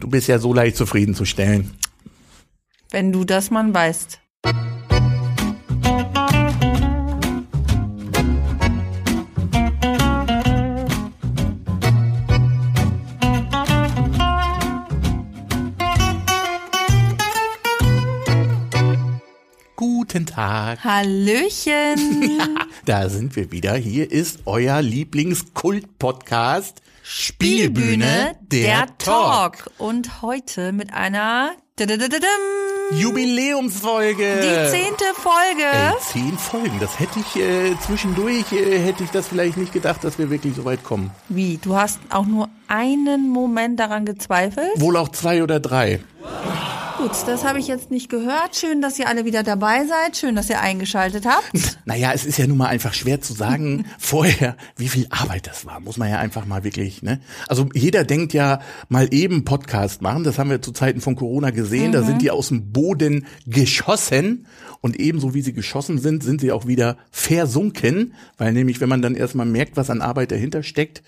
Du bist ja so leicht zufriedenzustellen. Wenn du das mal weißt. Guten Tag. Hallöchen. Da sind wir wieder. Hier ist euer Lieblingskult-Podcast Spielbühne, der, Talk. Und heute mit einer. Jubiläumsfolge. die zehnte Folge. Ey, zehn Folgen. Das hätte ich äh, zwischendurch, äh, hätte ich das vielleicht nicht gedacht, dass wir wirklich so weit kommen. Wie? Du hast auch nur einen Moment daran gezweifelt? Wohl auch zwei oder drei. Gut, das habe ich jetzt nicht gehört. Schön, dass ihr alle wieder dabei seid. Schön, dass ihr eingeschaltet habt. Naja, es ist ja nun mal einfach schwer zu sagen vorher, wie viel Arbeit das war. Muss man ja einfach mal wirklich, ne? Also jeder denkt ja mal eben Podcast machen. Das haben wir zu Zeiten von Corona gesehen. Da sind die aus dem Boden geschossen. Und ebenso wie sie geschossen sind, sind sie auch wieder versunken. Weil nämlich, wenn man dann erstmal merkt, was an Arbeit dahinter steckt,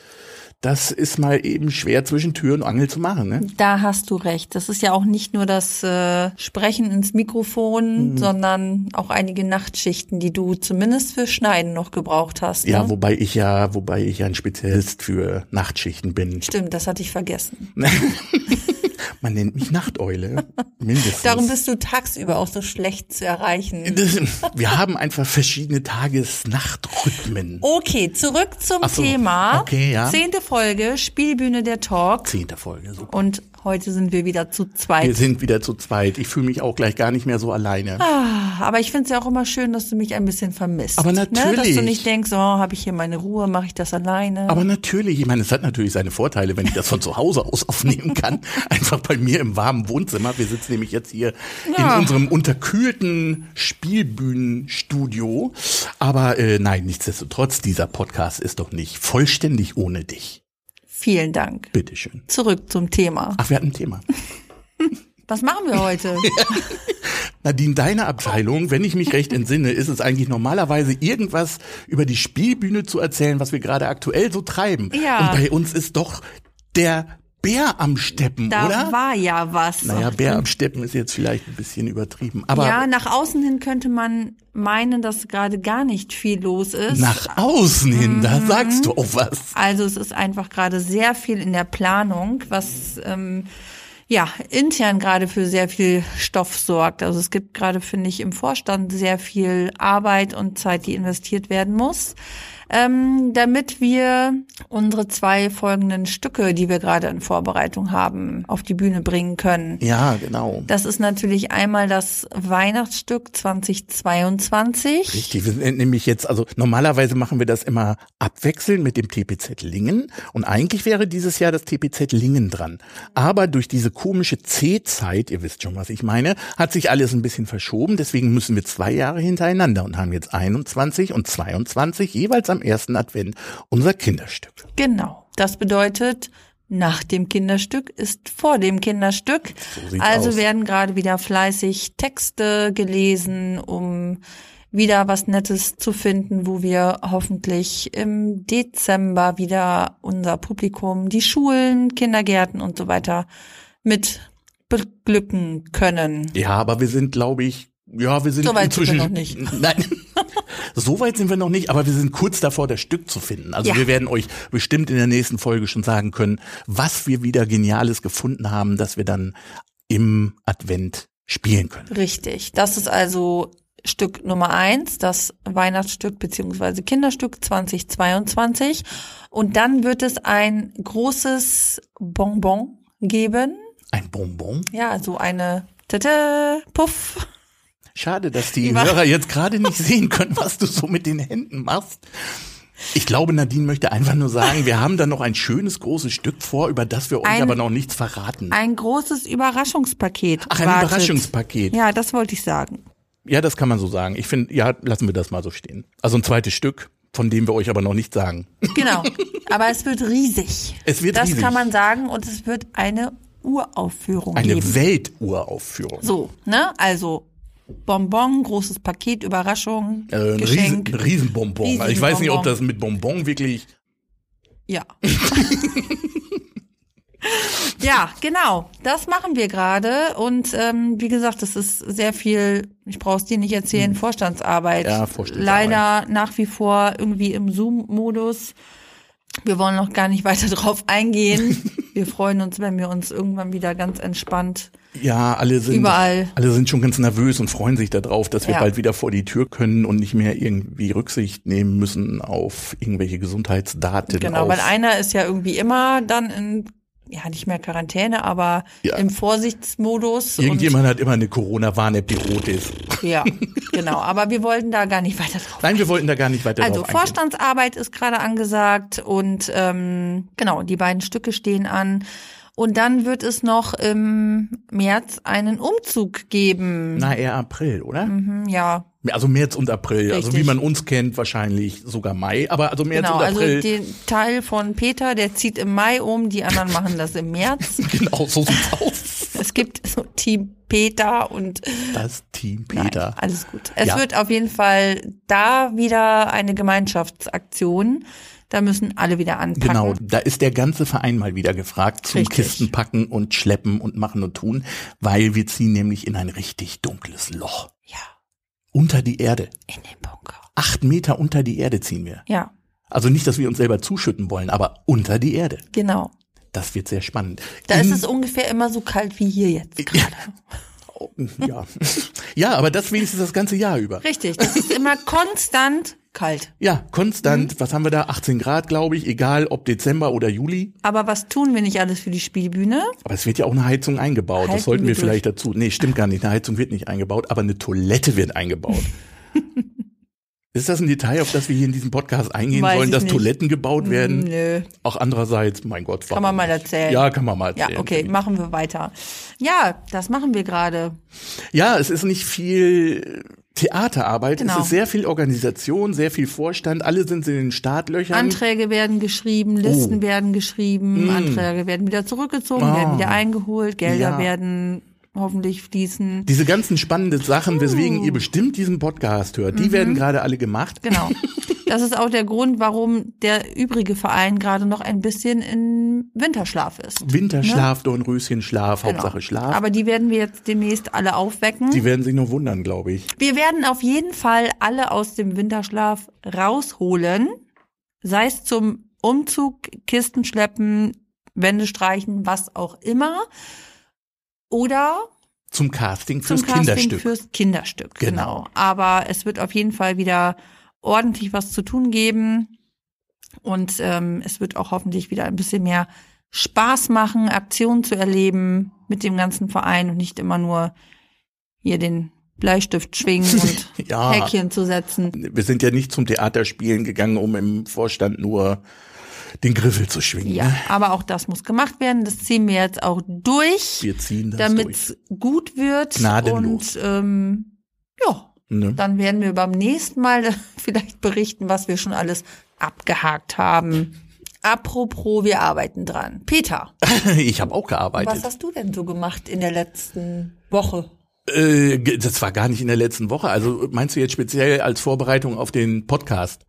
das ist mal eben schwer zwischen Tür und Angel zu machen, ne? Da hast du recht. Das ist ja auch nicht nur das äh, Sprechen ins Mikrofon, sondern auch einige Nachtschichten, die du zumindest für Schneiden noch gebraucht hast. Ja, ne? wobei ich ja, wobei ich ja ein Spezialist für Nachtschichten bin. Stimmt, das hatte ich vergessen. Man nennt mich Nachteule. Mindestens. Darum bist du tagsüber auch so schlecht zu erreichen. Wir haben einfach verschiedene Tages-Nacht-Rhythmen. Okay, zurück zum so, Thema. okay, ja. Zehnte Folge, Spielbühne der Talk. Zehnte Folge, super. Und heute sind wir wieder zu Wir zweit. sind wieder zu zweit. Ich fühle mich auch gleich gar nicht mehr so alleine. Ah, Aber ich finde es ja auch immer schön, dass du mich ein bisschen vermisst. Aber Ne? Dass natürlich. du nicht denkst, oh, habe ich hier meine Ruhe, mache ich das alleine. Aber natürlich, ich meine, es hat natürlich seine Vorteile, wenn ich das von zu Hause aus aufnehmen kann. Einfach bei mir im warmen Wohnzimmer. Wir sitzen nämlich jetzt hier Ja. in unserem unterkühlten Spielbühnenstudio. Aber äh, nein, nichtsdestotrotz, dieser Podcast ist doch nicht vollständig ohne dich. Vielen Dank. Bitteschön. Zurück zum Thema. Ach, wir hatten ein Thema. Was machen wir heute? Nadine, deine Abteilung, wenn ich mich recht entsinne, ist es eigentlich normalerweise irgendwas über die Spielbühne zu erzählen, was wir gerade aktuell so treiben. Ja. Und bei uns ist doch der Bär am Steppen, Da oder? war ja was. naja, Bär am Steppen ist jetzt vielleicht ein bisschen übertrieben. Aber ja, nach außen hin könnte man meinen, dass gerade gar nicht viel los ist. nach außen hin, Mhm. da sagst du auch was. Also es ist einfach gerade sehr viel in der Planung, was ähm, ja intern gerade für sehr viel Stoff sorgt. Also es gibt gerade, finde ich, im Vorstand sehr viel Arbeit und Zeit, die investiert werden muss. Ähm, damit wir unsere zwei folgenden Stücke, die wir gerade in Vorbereitung haben, auf die Bühne bringen können. Ja, genau. Das ist natürlich einmal das Weihnachtsstück 2022. Richtig, wir sind nämlich jetzt, also normalerweise machen wir das immer abwechselnd mit dem TPZ Lingen und eigentlich wäre dieses Jahr das TPZ Lingen dran. Aber durch diese komische C-Zeit, ihr wisst schon, was ich meine, hat sich alles ein bisschen verschoben, deswegen müssen wir zwei Jahre hintereinander und haben jetzt 21 und 22 jeweils am ersten Advent unser Kinderstück. Genau. Das bedeutet, nach dem Kinderstück ist vor dem Kinderstück. So also aus. werden gerade wieder fleißig Texte gelesen, um wieder was Nettes zu finden, wo wir hoffentlich im Dezember wieder unser Publikum, die Schulen, Kindergärten und so weiter mit beglücken können. Ja, aber wir sind, glaube ich, ja, wir sind So weit sind wir inzwischen noch nicht. Nein. So weit sind wir noch nicht, aber wir sind kurz davor, das Stück zu finden. Also Ja. wir werden euch bestimmt in der nächsten Folge schon sagen können, was wir wieder Geniales gefunden haben, dass wir dann im Advent spielen können. Richtig. Das ist also Stück Nummer eins, das Weihnachtsstück beziehungsweise Kinderstück 2022. Und dann wird es ein großes Bonbon geben. Ein Bonbon. Ja, so eine Tata, Puff. Schade, dass die Die Hörer jetzt gerade nicht sehen können, was du so mit den Händen machst. Ich glaube, Nadine möchte einfach nur sagen, wir haben da noch ein schönes großes Stück vor, über das wir euch Ein- aber noch nichts verraten. Ein großes Überraschungspaket. Ach, ein wartet. Überraschungspaket. Ja, das wollte ich sagen. Ja, das kann man so sagen. Ich finde, ja, lassen wir das mal so stehen. Also ein zweites Stück, von dem wir euch aber noch nicht sagen. Genau. Aber es wird riesig. Es wird das riesig. kann man sagen und es wird eine Uraufführung Eine geben. Welturaufführung. So, ne? Also Bonbon, großes Paket, Überraschung, Äh, ein Riesen. Riesenbonbon. Also ich weiß nicht, ob das mit Bonbon wirklich. Ja. Ja, genau. Das machen wir gerade. Und ähm, wie gesagt, das ist sehr viel, ich brauche es dir nicht erzählen, Vorstandsarbeit. Ja, Vorstandsarbeit. Leider nach wie vor irgendwie im Zoom-Modus. Wir wollen noch gar nicht weiter drauf eingehen. Wir freuen uns, wenn wir uns irgendwann wieder ganz entspannt Ja, alle sind, Überall. alle sind schon ganz nervös und freuen sich darauf, dass wir Ja. bald wieder vor die Tür können und nicht mehr irgendwie Rücksicht nehmen müssen auf irgendwelche Gesundheitsdaten. Genau, weil einer ist ja irgendwie immer dann in, ja, nicht mehr Quarantäne, aber Ja. im Vorsichtsmodus. Irgendjemand hat immer eine Corona-Warn-App, die rot ist. Ja, genau. Aber wir wollten da gar nicht weiter drauf. Nein, wir wollten da gar nicht weiter Also drauf eingehen. Vorstandsarbeit ist gerade angesagt und ähm, genau, die beiden Stücke stehen an. Und dann wird es noch im März einen Umzug geben. Na, eher April, oder? Hm, Ja, Also März und April. Also wie Richtig. man uns kennt, wahrscheinlich sogar Mai. Aber also März genau. und Also April. den Teil von Peter, der zieht im Mai um, die anderen machen das im März. genau, so sieht's aus. Es gibt so Team Peter und Das Team Nein, Peter. alles gut. Es Ja. wird auf jeden Fall da wieder eine Gemeinschaftsaktion. Da müssen alle wieder anpacken. Genau, da ist der ganze Verein mal wieder gefragt zum Richtig. Kisten packen und schleppen und machen und tun, weil wir ziehen nämlich in ein richtig dunkles Loch. Ja, Unter die Erde. in den Bunker. Acht Meter unter die Erde ziehen wir. Ja, Also nicht, dass wir uns selber zuschütten wollen, aber unter die Erde. genau. Das wird sehr spannend. Da In- ist es ungefähr immer so kalt wie hier jetzt gerade. ja. ja, aber das wenigstens das ganze Jahr über. Richtig, das ist immer konstant kalt. Ja, konstant, Mhm. was haben wir da? 18 Grad, glaube ich, egal ob Dezember oder Juli. Aber was tun wir nicht alles für die Spielbühne? Aber es wird ja auch eine Heizung eingebaut. Halten das sollten wir wir vielleicht dazu. Nee, stimmt gar nicht. Eine Heizung wird nicht eingebaut, aber eine Toilette wird eingebaut. Ist das ein Detail, auf das wir hier in diesem Podcast eingehen Weiß wollen, ich dass nicht. Toiletten gebaut werden? Nö, Auch andererseits, mein Gott, kann man mal nicht? erzählen. Ja, kann man mal Ja, erzählen. okay, machen wir weiter. Ja, das machen wir gerade. Ja, es ist nicht viel Theaterarbeit, Genau. es ist sehr viel Organisation, sehr viel Vorstand, alle sind in den Startlöchern. Anträge werden geschrieben, Listen Oh. werden geschrieben, Mm. Anträge werden wieder zurückgezogen, Ah. werden wieder eingeholt, Gelder Ja. werden hoffentlich fließen. Diese ganzen spannenden Sachen, weswegen ihr bestimmt diesen Podcast hört, Mhm. die werden gerade alle gemacht. Genau. Das ist auch der Grund, warum der übrige Verein gerade noch ein bisschen in Winterschlaf ist. Winterschlaf, Dornröschenschlaf, Genau. Hauptsache Schlaf. Aber die werden wir jetzt demnächst alle aufwecken. die werden sich nur wundern, glaube ich. Wir werden auf jeden Fall alle aus dem Winterschlaf rausholen. Sei es zum Umzug, Kisten schleppen, Wände streichen, was auch immer. Oder Zum Casting fürs zum Casting Kinderstück. fürs Kinderstück. Genau. Genau. Aber es wird auf jeden Fall wieder ordentlich was zu tun geben. Und ähm, es wird auch hoffentlich wieder ein bisschen mehr Spaß machen, Aktionen zu erleben mit dem ganzen Verein und nicht immer nur hier den Bleistift schwingen und Ja. Häkchen zu setzen. Wir sind ja nicht zum Theaterspielen gegangen, um im Vorstand nur den Griffel zu schwingen. Ja, aber auch das muss gemacht werden. Das ziehen wir jetzt auch durch, Wir ziehen das damit es gut wird. Gnadenlos. Und ähm, ja, Ne? Dann werden wir beim nächsten Mal vielleicht berichten, was wir schon alles abgehakt haben. Apropos, wir arbeiten dran. Peter, Ich habe auch was gearbeitet. hast du denn so gemacht in der letzten Woche? Äh, das war gar nicht in der letzten Woche. Also meinst du jetzt speziell als Vorbereitung auf den Podcast?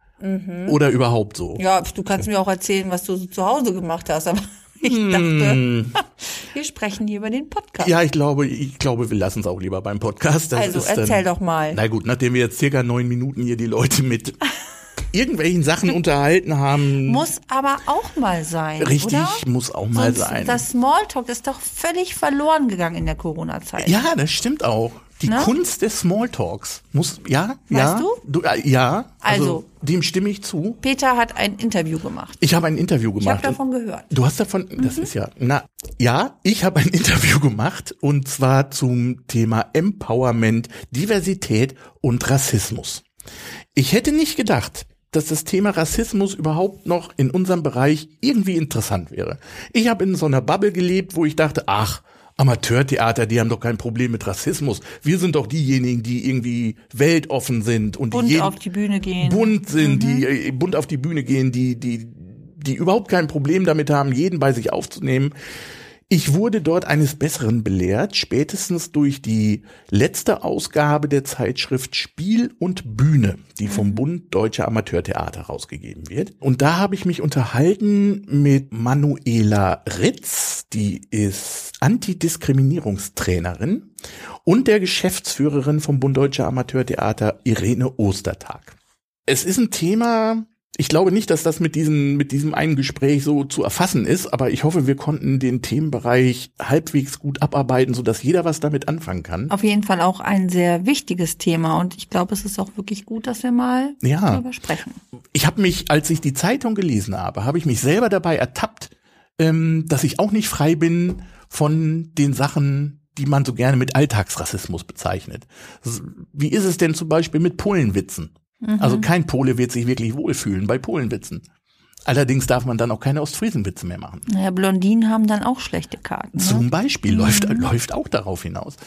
Oder überhaupt so? Ja, du kannst mir auch erzählen, was du so zu Hause gemacht hast, aber ich Hm. dachte, wir sprechen hier über den Podcast. Ja, ich glaube, ich glaube, wir lassen es auch lieber beim Podcast. Das also ist dann, erzähl doch mal. Na gut, nachdem wir jetzt circa neun Minuten hier die Leute mit irgendwelchen Sachen unterhalten haben. Muss aber auch mal sein, Richtig, oder? muss auch mal Sonst, sein. Das Smalltalk ist doch völlig verloren gegangen in der Corona-Zeit. Ja, das stimmt auch. Die Ne? Kunst des Smalltalks muss, ja, ja, Weißt du? äh, ja, also, Also. dem stimme ich zu. Peter hat ein Interview gemacht. Ich habe ein Interview Ich habe gemacht. davon gehört. Du hast davon, das Mhm. ist ja, na, ja, ich habe ein Interview gemacht und zwar zum Thema Empowerment, Diversität und Rassismus. Ich hätte nicht gedacht, dass das Thema Rassismus überhaupt noch in unserem Bereich irgendwie interessant wäre. Ich habe in so einer Bubble gelebt, wo ich dachte, ach, Amateurtheater, die haben doch kein Problem mit Rassismus. Wir sind doch diejenigen, die irgendwie weltoffen sind und Bunt die jeden, auf die Bühne gehen. bunt sind, die äh, bunt auf die Bühne gehen, die, die, die überhaupt kein Problem damit haben, jeden bei sich aufzunehmen. Ich wurde dort eines Besseren belehrt, spätestens durch die letzte Ausgabe der Zeitschrift Spiel und Bühne, die vom Bund Deutscher Amateurtheater rausgegeben wird. Und da habe ich mich unterhalten mit Manuela Ritz, Die ist Antidiskriminierungstrainerin und der Geschäftsführerin vom Bund Deutscher Amateurtheater Irene Ostertag. Es ist ein Thema, ich glaube nicht, dass das mit diesem, mit diesem einen Gespräch so zu erfassen ist, aber ich hoffe, wir konnten den Themenbereich halbwegs gut abarbeiten, sodass jeder was damit anfangen kann. Auf jeden Fall auch ein sehr wichtiges Thema und ich glaube, es ist auch wirklich gut, dass wir mal ja. darüber sprechen. Ich habe mich, als ich die Zeitung gelesen habe, habe ich mich selber dabei ertappt, ähm, dass ich auch nicht frei bin von den Sachen, die man so gerne mit Alltagsrassismus bezeichnet. Wie ist es denn zum Beispiel mit Polenwitzen? Mhm. Also kein Pole wird sich wirklich wohlfühlen bei Polenwitzen. Allerdings darf man dann auch keine Ostfriesenwitze mehr machen. Naja, Blondinen haben dann auch schlechte Karten. Ne? Zum Beispiel mhm. läuft, läuft auch darauf hinaus.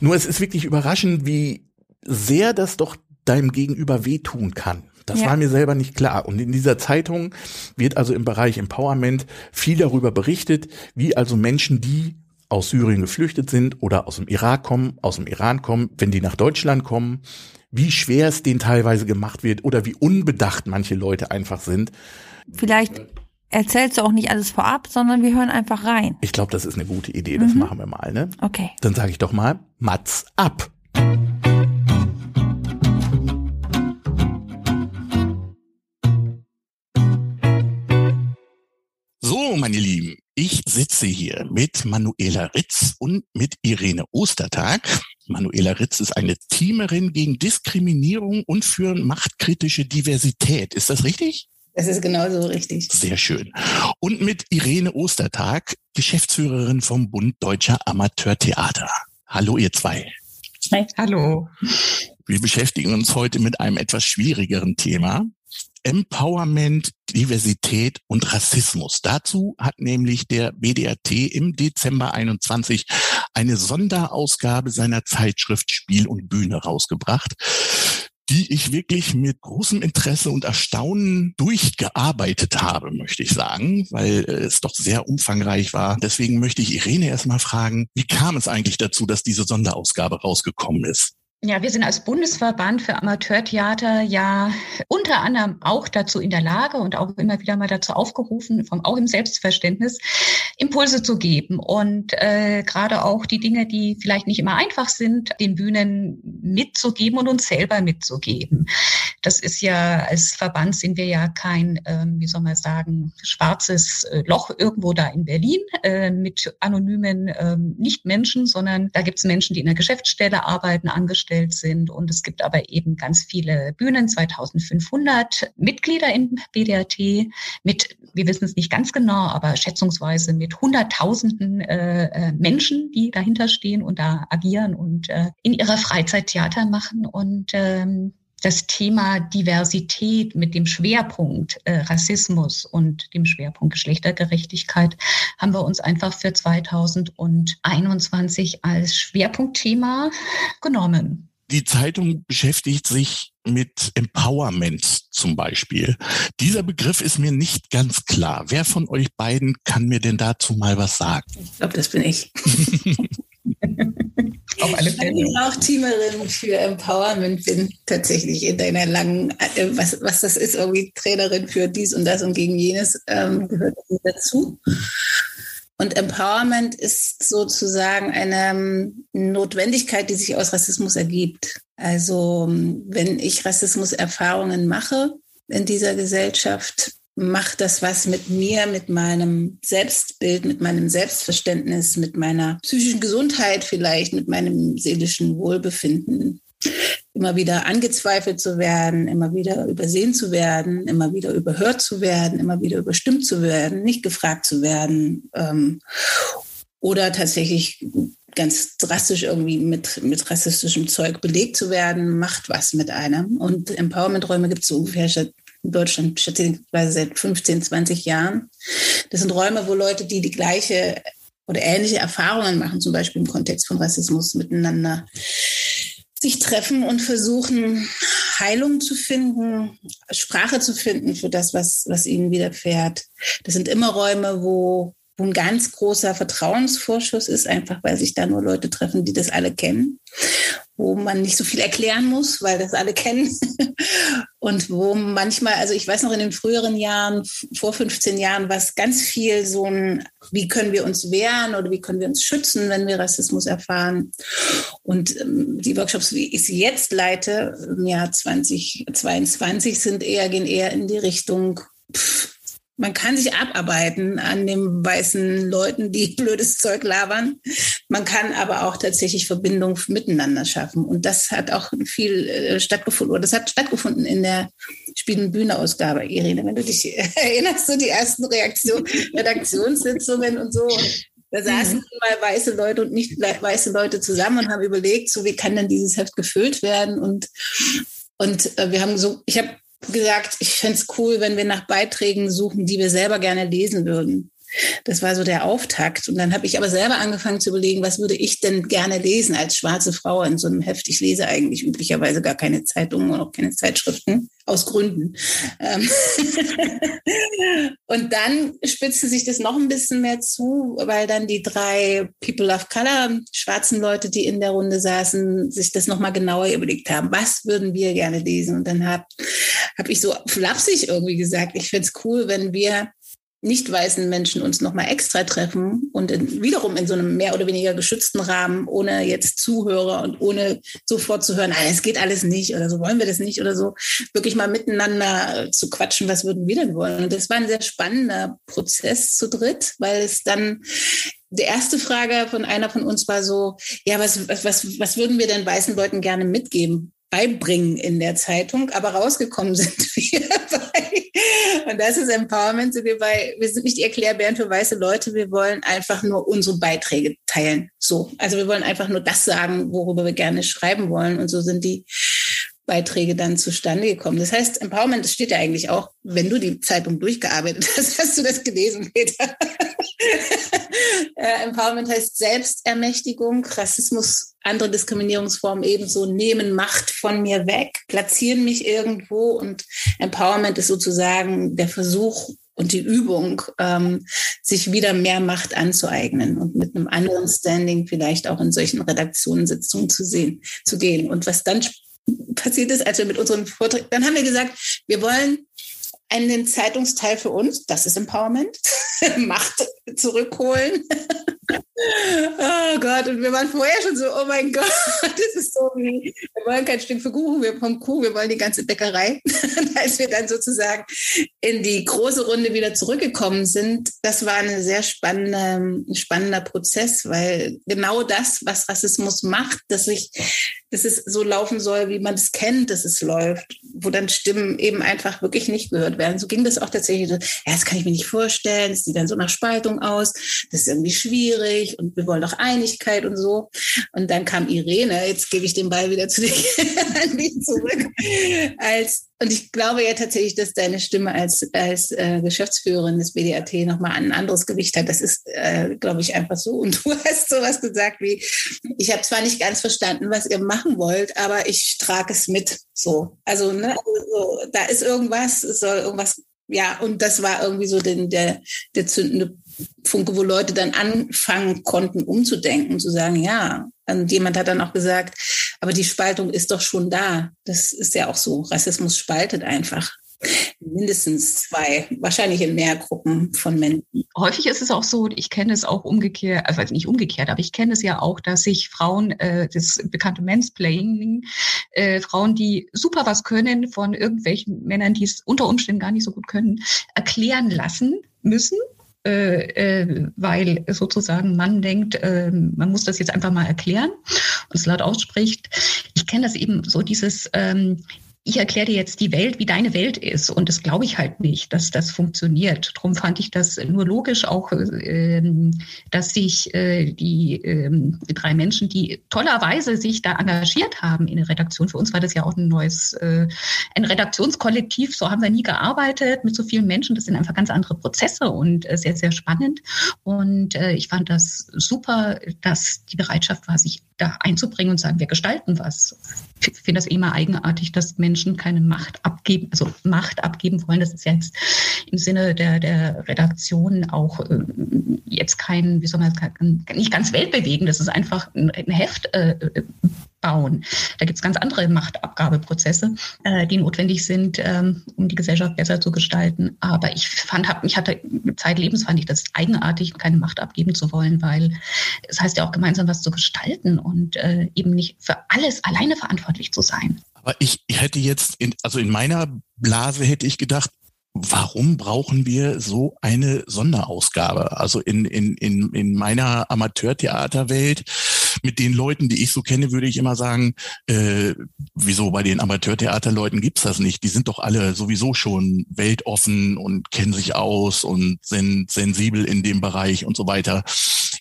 Nur es ist wirklich überraschend, wie sehr das doch deinem Gegenüber wehtun kann. Das ja. war mir selber nicht klar. Und in dieser Zeitung wird also im Bereich Empowerment viel darüber berichtet, wie also Menschen, die aus Syrien geflüchtet sind oder aus dem Irak kommen, aus dem Iran kommen, wenn die nach Deutschland kommen, wie schwer es denen teilweise gemacht wird oder wie unbedacht manche Leute einfach sind. Vielleicht erzählst du auch nicht alles vorab, sondern wir hören einfach rein. Ich glaube, das ist eine gute Idee. Das mhm. machen wir mal, ne? Okay. Dann sage ich doch mal, Mats ab. So, meine Lieben, ich sitze hier mit Manuela Ritz und mit Irene Ostertag. Manuela Ritz ist eine Teamerin gegen Diskriminierung und für machtkritische Diversität. Ist das richtig? Das ist genauso richtig. Sehr schön. Und mit Irene Ostertag, Geschäftsführerin vom Bund Deutscher Amateurtheater. Hallo, ihr zwei. Hi. Hallo. Wir beschäftigen uns heute mit einem etwas schwierigeren Thema. Empowerment, Diversität und Rassismus. Dazu hat nämlich der BDRT im Dezember 21 eine Sonderausgabe seiner Zeitschrift Spiel und Bühne rausgebracht die ich wirklich mit großem Interesse und Erstaunen durchgearbeitet habe, möchte ich sagen, weil es doch sehr umfangreich war. Deswegen möchte ich Irene erstmal fragen, wie kam es eigentlich dazu, dass diese Sonderausgabe rausgekommen ist? Ja, wir sind als Bundesverband für Amateurtheater ja unter anderem auch dazu in der Lage und auch immer wieder mal dazu aufgerufen, vom, auch im Selbstverständnis, Impulse zu geben und äh, gerade auch die Dinge, die vielleicht nicht immer einfach sind, den Bühnen mitzugeben und uns selber mitzugeben. Das ist ja, als Verband sind wir ja kein, ähm, wie soll man sagen, schwarzes äh, Loch irgendwo da in Berlin äh, mit anonymen ähm, Nicht-Menschen, sondern da gibt es Menschen, die in der Geschäftsstelle arbeiten, angestellt angestellt sind. Und es gibt aber eben ganz viele Bühnen, 2500 Mitglieder im BDRT mit, wir wissen es nicht ganz genau, aber schätzungsweise mit Hunderttausenden äh, äh, Menschen, die dahinter stehen und da agieren und äh, in ihrer Freizeit Theater machen. Und ähm, das Thema Diversität mit dem Schwerpunkt äh, Rassismus und dem Schwerpunkt Geschlechtergerechtigkeit haben wir uns einfach für 2021 als Schwerpunktthema genommen. Die Zeitung beschäftigt sich mit Empowerment zum Beispiel. Dieser Begriff ist mir nicht ganz klar. Wer von euch beiden kann mir denn dazu mal was sagen? Ich glaube, das bin ich. Auf alle Fälle. Ich auch Teamerin für Empowerment bin, tatsächlich in deiner langen, äh, was, was das ist, irgendwie Trainerin für dies und das und gegen jenes, ähm, gehört dazu. Und Empowerment ist sozusagen eine ähm, Notwendigkeit, die sich aus Rassismus ergibt. Also wenn ich Rassismuserfahrungen mache in dieser Gesellschaft, macht das was mit mir, mit meinem Selbstbild, mit meinem Selbstverständnis, mit meiner psychischen Gesundheit vielleicht, mit meinem seelischen Wohlbefinden. Immer wieder angezweifelt zu werden, immer wieder übersehen zu werden, immer wieder überhört zu werden, immer wieder überstimmt zu werden, nicht gefragt zu werden ähm, oder tatsächlich ganz drastisch irgendwie mit, mit rassistischem Zeug belegt zu werden, macht was mit einem. Und Empowerment-Räume gibt es so ungefähr in Deutschland schätzungsweise seit 15, 20 Jahren. Das sind Räume, wo Leute, die die gleiche oder ähnliche Erfahrungen machen, zum Beispiel im Kontext von Rassismus miteinander, sich treffen und versuchen, Heilung zu finden, Sprache zu finden für das, was, was ihnen widerfährt. Das sind immer Räume, wo wo ein ganz großer Vertrauensvorschuss ist, einfach weil sich da nur Leute treffen, die das alle kennen, wo man nicht so viel erklären muss, weil das alle kennen und wo manchmal, also ich weiß noch in den früheren Jahren, vor 15 Jahren, was ganz viel so ein, wie können wir uns wehren oder wie können wir uns schützen, wenn wir Rassismus erfahren. Und ähm, die Workshops, wie ich sie jetzt leite, im Jahr 2022, sind eher, gehen eher in die Richtung, pff, man kann sich abarbeiten an den weißen Leuten, die blödes Zeug labern. Man kann aber auch tatsächlich Verbindung miteinander schaffen. Und das hat auch viel äh, stattgefunden, oder das hat stattgefunden in der Spielen Bühne-Ausgabe, Irene. Wenn du dich erinnerst, so die ersten Reaktionen, Redaktionssitzungen und so. Da saßen mhm. mal weiße Leute und nicht weiße Leute zusammen und haben überlegt, so wie kann denn dieses Heft gefüllt werden? Und, und äh, wir haben so, ich habe gesagt, ich fände es cool, wenn wir nach Beiträgen suchen, die wir selber gerne lesen würden. Das war so der Auftakt. Und dann habe ich aber selber angefangen zu überlegen, was würde ich denn gerne lesen als schwarze Frau in so einem Heft. Ich lese eigentlich üblicherweise gar keine Zeitungen und auch keine Zeitschriften, aus Gründen. Ähm und dann spitzte sich das noch ein bisschen mehr zu, weil dann die drei People of Color, schwarzen Leute, die in der Runde saßen, sich das nochmal genauer überlegt haben. Was würden wir gerne lesen? Und dann habe hab ich so flapsig irgendwie gesagt, ich fände es cool, wenn wir nicht weißen Menschen uns nochmal extra treffen und in, wiederum in so einem mehr oder weniger geschützten Rahmen, ohne jetzt Zuhörer und ohne sofort zu hören, ah, es geht alles nicht oder so wollen wir das nicht oder so, wirklich mal miteinander zu quatschen, was würden wir denn wollen? Und das war ein sehr spannender Prozess zu dritt, weil es dann die erste Frage von einer von uns war so, ja, was, was, was würden wir denn weißen Leuten gerne mitgeben? Beibringen in der Zeitung, aber rausgekommen sind wir bei, und das ist Empowerment, sind wir bei, wir sind nicht die Erklärbären für weiße Leute, wir wollen einfach nur unsere Beiträge teilen. So. Also wir wollen einfach nur das sagen, worüber wir gerne schreiben wollen. Und so sind die Beiträge dann zustande gekommen. Das heißt, Empowerment, das steht ja eigentlich auch, wenn du die Zeitung durchgearbeitet hast, hast du das gelesen, Peter. Äh, Empowerment heißt Selbstermächtigung, Rassismus, andere Diskriminierungsformen ebenso nehmen Macht von mir weg, platzieren mich irgendwo und Empowerment ist sozusagen der Versuch, und die Übung, ähm, sich wieder mehr Macht anzueignen und mit einem anderen Standing vielleicht auch in solchen Redaktionssitzungen zu sehen, zu gehen. Und was dann passiert ist, als wir mit unseren Vorträgen, dann haben wir gesagt, wir wollen einen Zeitungsteil für uns, das ist Empowerment, Macht zurückholen. Oh Gott, und wir waren vorher schon so, oh mein Gott, das ist so wie, wir wollen kein Stück für Kuchen, wir vom Kuh, wir wollen die ganze Bäckerei. Als wir dann sozusagen in die große Runde wieder zurückgekommen sind, das war ein sehr spannender, spannender Prozess, weil genau das, was Rassismus macht, dass sich dass es so laufen soll, wie man es kennt, dass es läuft, wo dann Stimmen eben einfach wirklich nicht gehört werden. So ging das auch tatsächlich. Ja, das kann ich mir nicht vorstellen. Das sieht dann so nach Spaltung aus. Das ist irgendwie schwierig und wir wollen doch Einigkeit und so. Und dann kam Irene, jetzt gebe ich den Ball wieder zu dir zurück, als und ich glaube ja tatsächlich, dass deine Stimme als, als äh, Geschäftsführerin des BDAT nochmal ein anderes Gewicht hat. Das ist, äh, glaube ich, einfach so. Und du hast sowas gesagt wie, ich habe zwar nicht ganz verstanden, was ihr machen wollt, aber ich trage es mit. So. Also, ne, also, da ist irgendwas, es soll irgendwas, ja, und das war irgendwie so den, der, der zündende Funke, wo Leute dann anfangen konnten, umzudenken, zu sagen, ja. Und jemand hat dann auch gesagt, aber die Spaltung ist doch schon da. Das ist ja auch so. Rassismus spaltet einfach. Mindestens zwei, wahrscheinlich in mehr Gruppen von Menschen. Häufig ist es auch so, ich kenne es auch umgekehrt, also nicht umgekehrt, aber ich kenne es ja auch, dass sich Frauen, äh, das bekannte Mensplaying, äh, Frauen, die super was können, von irgendwelchen Männern, die es unter Umständen gar nicht so gut können, erklären lassen müssen weil sozusagen man denkt, äh, man muss das jetzt einfach mal erklären und es laut ausspricht. Ich kenne das eben so dieses, ähm, ich erkläre dir jetzt die Welt, wie deine Welt ist. Und das glaube ich halt nicht, dass das funktioniert. Darum fand ich das nur logisch auch, ähm, dass sich äh, die, ähm, drei Menschen, die tollerweise sich da engagiert haben in der Redaktion, für uns war das ja auch ein neues, äh, ein Redaktionskollektiv, so haben wir nie gearbeitet mit so vielen Menschen. Das sind einfach ganz andere Prozesse und äh, sehr, sehr spannend. Und äh, ich fand das super, dass die Bereitschaft war, sich da einzubringen und sagen, wir gestalten was. Ich finde das immer eigenartig, dass Menschen keine Macht abgeben, also Macht abgeben wollen. Das ist jetzt im Sinne der, der Redaktion auch äh, jetzt kein, wie soll man sagen, nicht ganz weltbewegend. Das ist einfach ein, ein Heft. Äh, bauen. Da gibt es ganz andere Machtabgabeprozesse, äh, die notwendig sind, ähm, um die Gesellschaft besser zu gestalten. Aber ich fand, hab, ich hatte zeitlebens fand ich das eigenartig, keine Macht abgeben zu wollen, weil es heißt ja auch gemeinsam was zu gestalten und äh, eben nicht für alles alleine verantwortlich zu sein. Aber ich hätte jetzt, in, also in meiner Blase hätte ich gedacht, warum brauchen wir so eine Sonderausgabe? Also in, in, in, in meiner Amateurtheaterwelt mit den Leuten, die ich so kenne, würde ich immer sagen, äh, wieso bei den Amateurtheaterleuten gibt's das nicht? Die sind doch alle sowieso schon weltoffen und kennen sich aus und sind sensibel in dem Bereich und so weiter.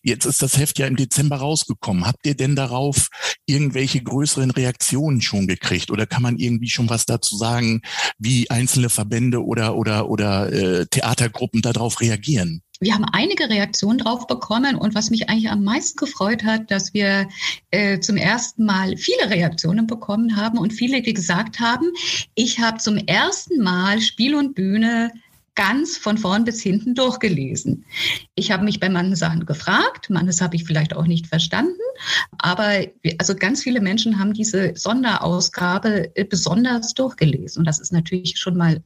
Jetzt ist das Heft ja im Dezember rausgekommen. Habt ihr denn darauf irgendwelche größeren Reaktionen schon gekriegt? Oder kann man irgendwie schon was dazu sagen, wie einzelne Verbände oder, oder, oder äh, Theatergruppen darauf reagieren? Wir haben einige Reaktionen drauf bekommen und was mich eigentlich am meisten gefreut hat, dass wir äh, zum ersten Mal viele Reaktionen bekommen haben und viele, die gesagt haben, ich habe zum ersten Mal Spiel und Bühne ganz von vorn bis hinten durchgelesen. Ich habe mich bei manchen Sachen gefragt, manches habe ich vielleicht auch nicht verstanden, aber also ganz viele Menschen haben diese Sonderausgabe äh, besonders durchgelesen und das ist natürlich schon mal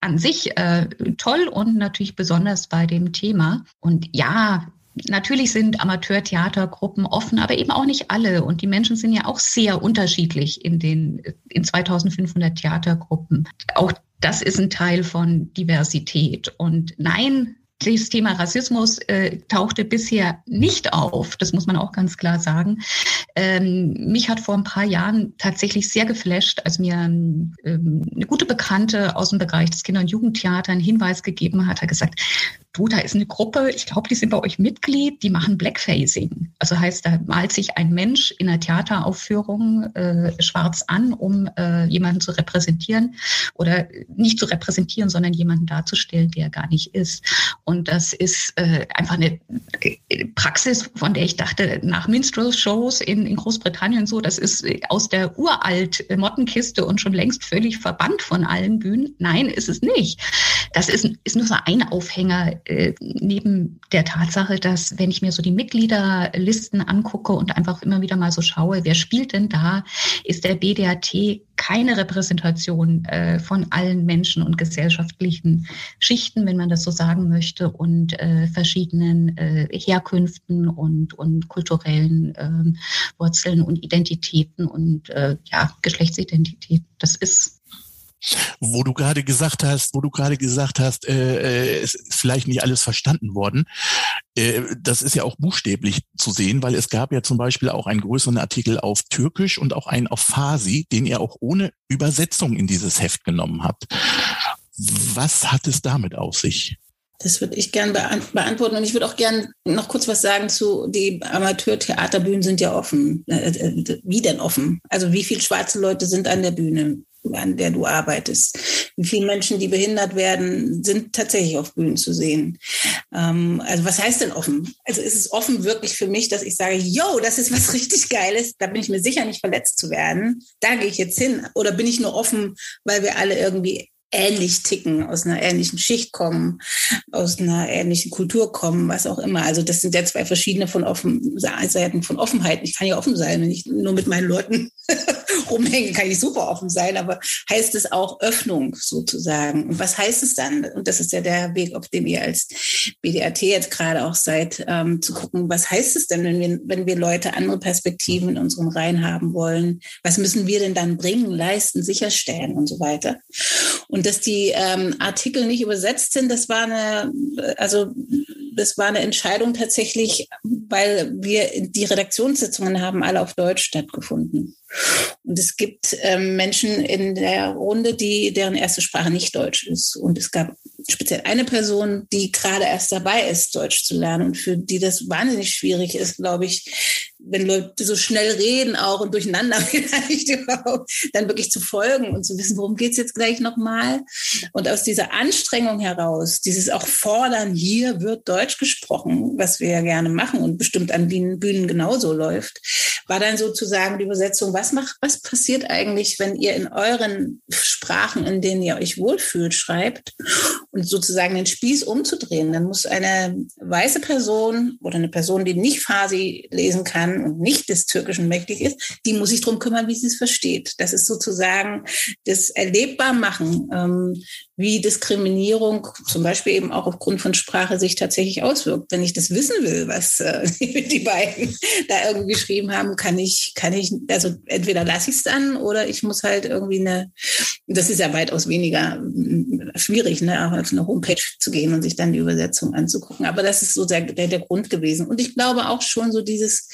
an sich äh, toll und natürlich besonders bei dem Thema. Und ja, Natürlich sind Amateurtheatergruppen offen, aber eben auch nicht alle. Und die Menschen sind ja auch sehr unterschiedlich in den in 2500 Theatergruppen. Auch das ist ein Teil von Diversität. Und nein, das Thema Rassismus äh, tauchte bisher nicht auf, das muss man auch ganz klar sagen. Ähm, mich hat vor ein paar Jahren tatsächlich sehr geflasht, als mir ähm, eine gute Bekannte aus dem Bereich des Kinder- und Jugendtheater einen Hinweis gegeben hat, hat gesagt, du, da ist eine Gruppe, ich glaube, die sind bei euch Mitglied, die machen Blackfacing. Also heißt, da malt sich ein Mensch in einer Theateraufführung äh, schwarz an, um äh, jemanden zu repräsentieren oder nicht zu repräsentieren, sondern jemanden darzustellen, der er gar nicht ist. Und das ist äh, einfach eine Praxis, von der ich dachte, nach Minstrel-Shows in, in Großbritannien so, das ist aus der uralt Mottenkiste und schon längst völlig verbannt von allen Bühnen. Nein, ist es nicht. Das ist, ist nur so ein Aufhänger äh, neben der Tatsache, dass wenn ich mir so die Mitgliederlisten angucke und einfach immer wieder mal so schaue, wer spielt denn da, ist der BDAT keine Repräsentation äh, von allen Menschen und gesellschaftlichen Schichten, wenn man das so sagen möchte, und äh, verschiedenen äh, Herkünften und, und kulturellen ähm, Wurzeln und Identitäten und äh, ja, Geschlechtsidentität. Das ist wo du gerade gesagt hast, wo du gerade gesagt hast, äh, äh, es ist vielleicht nicht alles verstanden worden. Äh, das ist ja auch buchstäblich zu sehen, weil es gab ja zum Beispiel auch einen größeren Artikel auf Türkisch und auch einen auf Farsi, den ihr auch ohne Übersetzung in dieses Heft genommen habt. Was hat es damit auf sich? Das würde ich gern beantworten. Und ich würde auch gern noch kurz was sagen zu, die Amateurtheaterbühnen sind ja offen. Äh, äh, wie denn offen? Also wie viele schwarze Leute sind an der Bühne? An der du arbeitest. Wie viele Menschen, die behindert werden, sind tatsächlich auf Bühnen zu sehen. Ähm, also was heißt denn offen? Also ist es offen wirklich für mich, dass ich sage, yo, das ist was richtig Geiles, da bin ich mir sicher nicht verletzt zu werden. Da gehe ich jetzt hin. Oder bin ich nur offen, weil wir alle irgendwie ähnlich ticken, aus einer ähnlichen Schicht kommen, aus einer ähnlichen Kultur kommen, was auch immer. Also das sind ja zwei verschiedene von offen, Seiten von Offenheit. Ich kann ja offen sein, wenn ich nur mit meinen Leuten rumhänge, kann ich super offen sein, aber heißt es auch Öffnung sozusagen. Und was heißt es dann? Und das ist ja der Weg, auf dem ihr als BDAT jetzt gerade auch seid, ähm, zu gucken, was heißt es denn, wenn wir, wenn wir Leute andere Perspektiven in unseren Reihen haben wollen? Was müssen wir denn dann bringen, leisten, sicherstellen und so weiter? Und dass die ähm, Artikel nicht übersetzt sind, das war eine, also das war eine Entscheidung tatsächlich, weil wir die Redaktionssitzungen haben alle auf Deutsch stattgefunden. Und es gibt ähm, Menschen in der Runde, die deren erste Sprache nicht Deutsch ist. Und es gab speziell eine Person, die gerade erst dabei ist, Deutsch zu lernen und für die das wahnsinnig schwierig ist, glaube ich, wenn Leute so schnell reden auch und durcheinander vielleicht überhaupt, dann wirklich zu folgen und zu wissen, worum geht's jetzt gleich nochmal. Und aus dieser Anstrengung heraus, dieses auch Fordern, hier wird Deutsch gesprochen, was wir ja gerne machen und bestimmt an Bühnen genauso läuft, war dann sozusagen die Übersetzung, was macht, was passiert eigentlich, wenn ihr in euren Sprachen, in denen ihr euch wohlfühlt, schreibt und sozusagen den Spieß umzudrehen. Dann muss eine weiße Person oder eine Person, die nicht Farsi lesen kann und nicht des Türkischen mächtig ist, die muss sich darum kümmern, wie sie es versteht. Das ist sozusagen das erlebbar machen, ähm, wie Diskriminierung zum Beispiel eben auch aufgrund von Sprache sich tatsächlich auswirkt. Wenn ich das wissen will, was äh, die beiden da irgendwie geschrieben haben, kann ich, kann ich, also entweder lasse ich es dann oder ich muss halt irgendwie eine, das ist ja weitaus weniger äh, schwierig, ne, auf eine Homepage zu gehen und sich dann die Übersetzung anzugucken. Aber das ist so der, der, der Grund gewesen. Und ich glaube auch schon so dieses,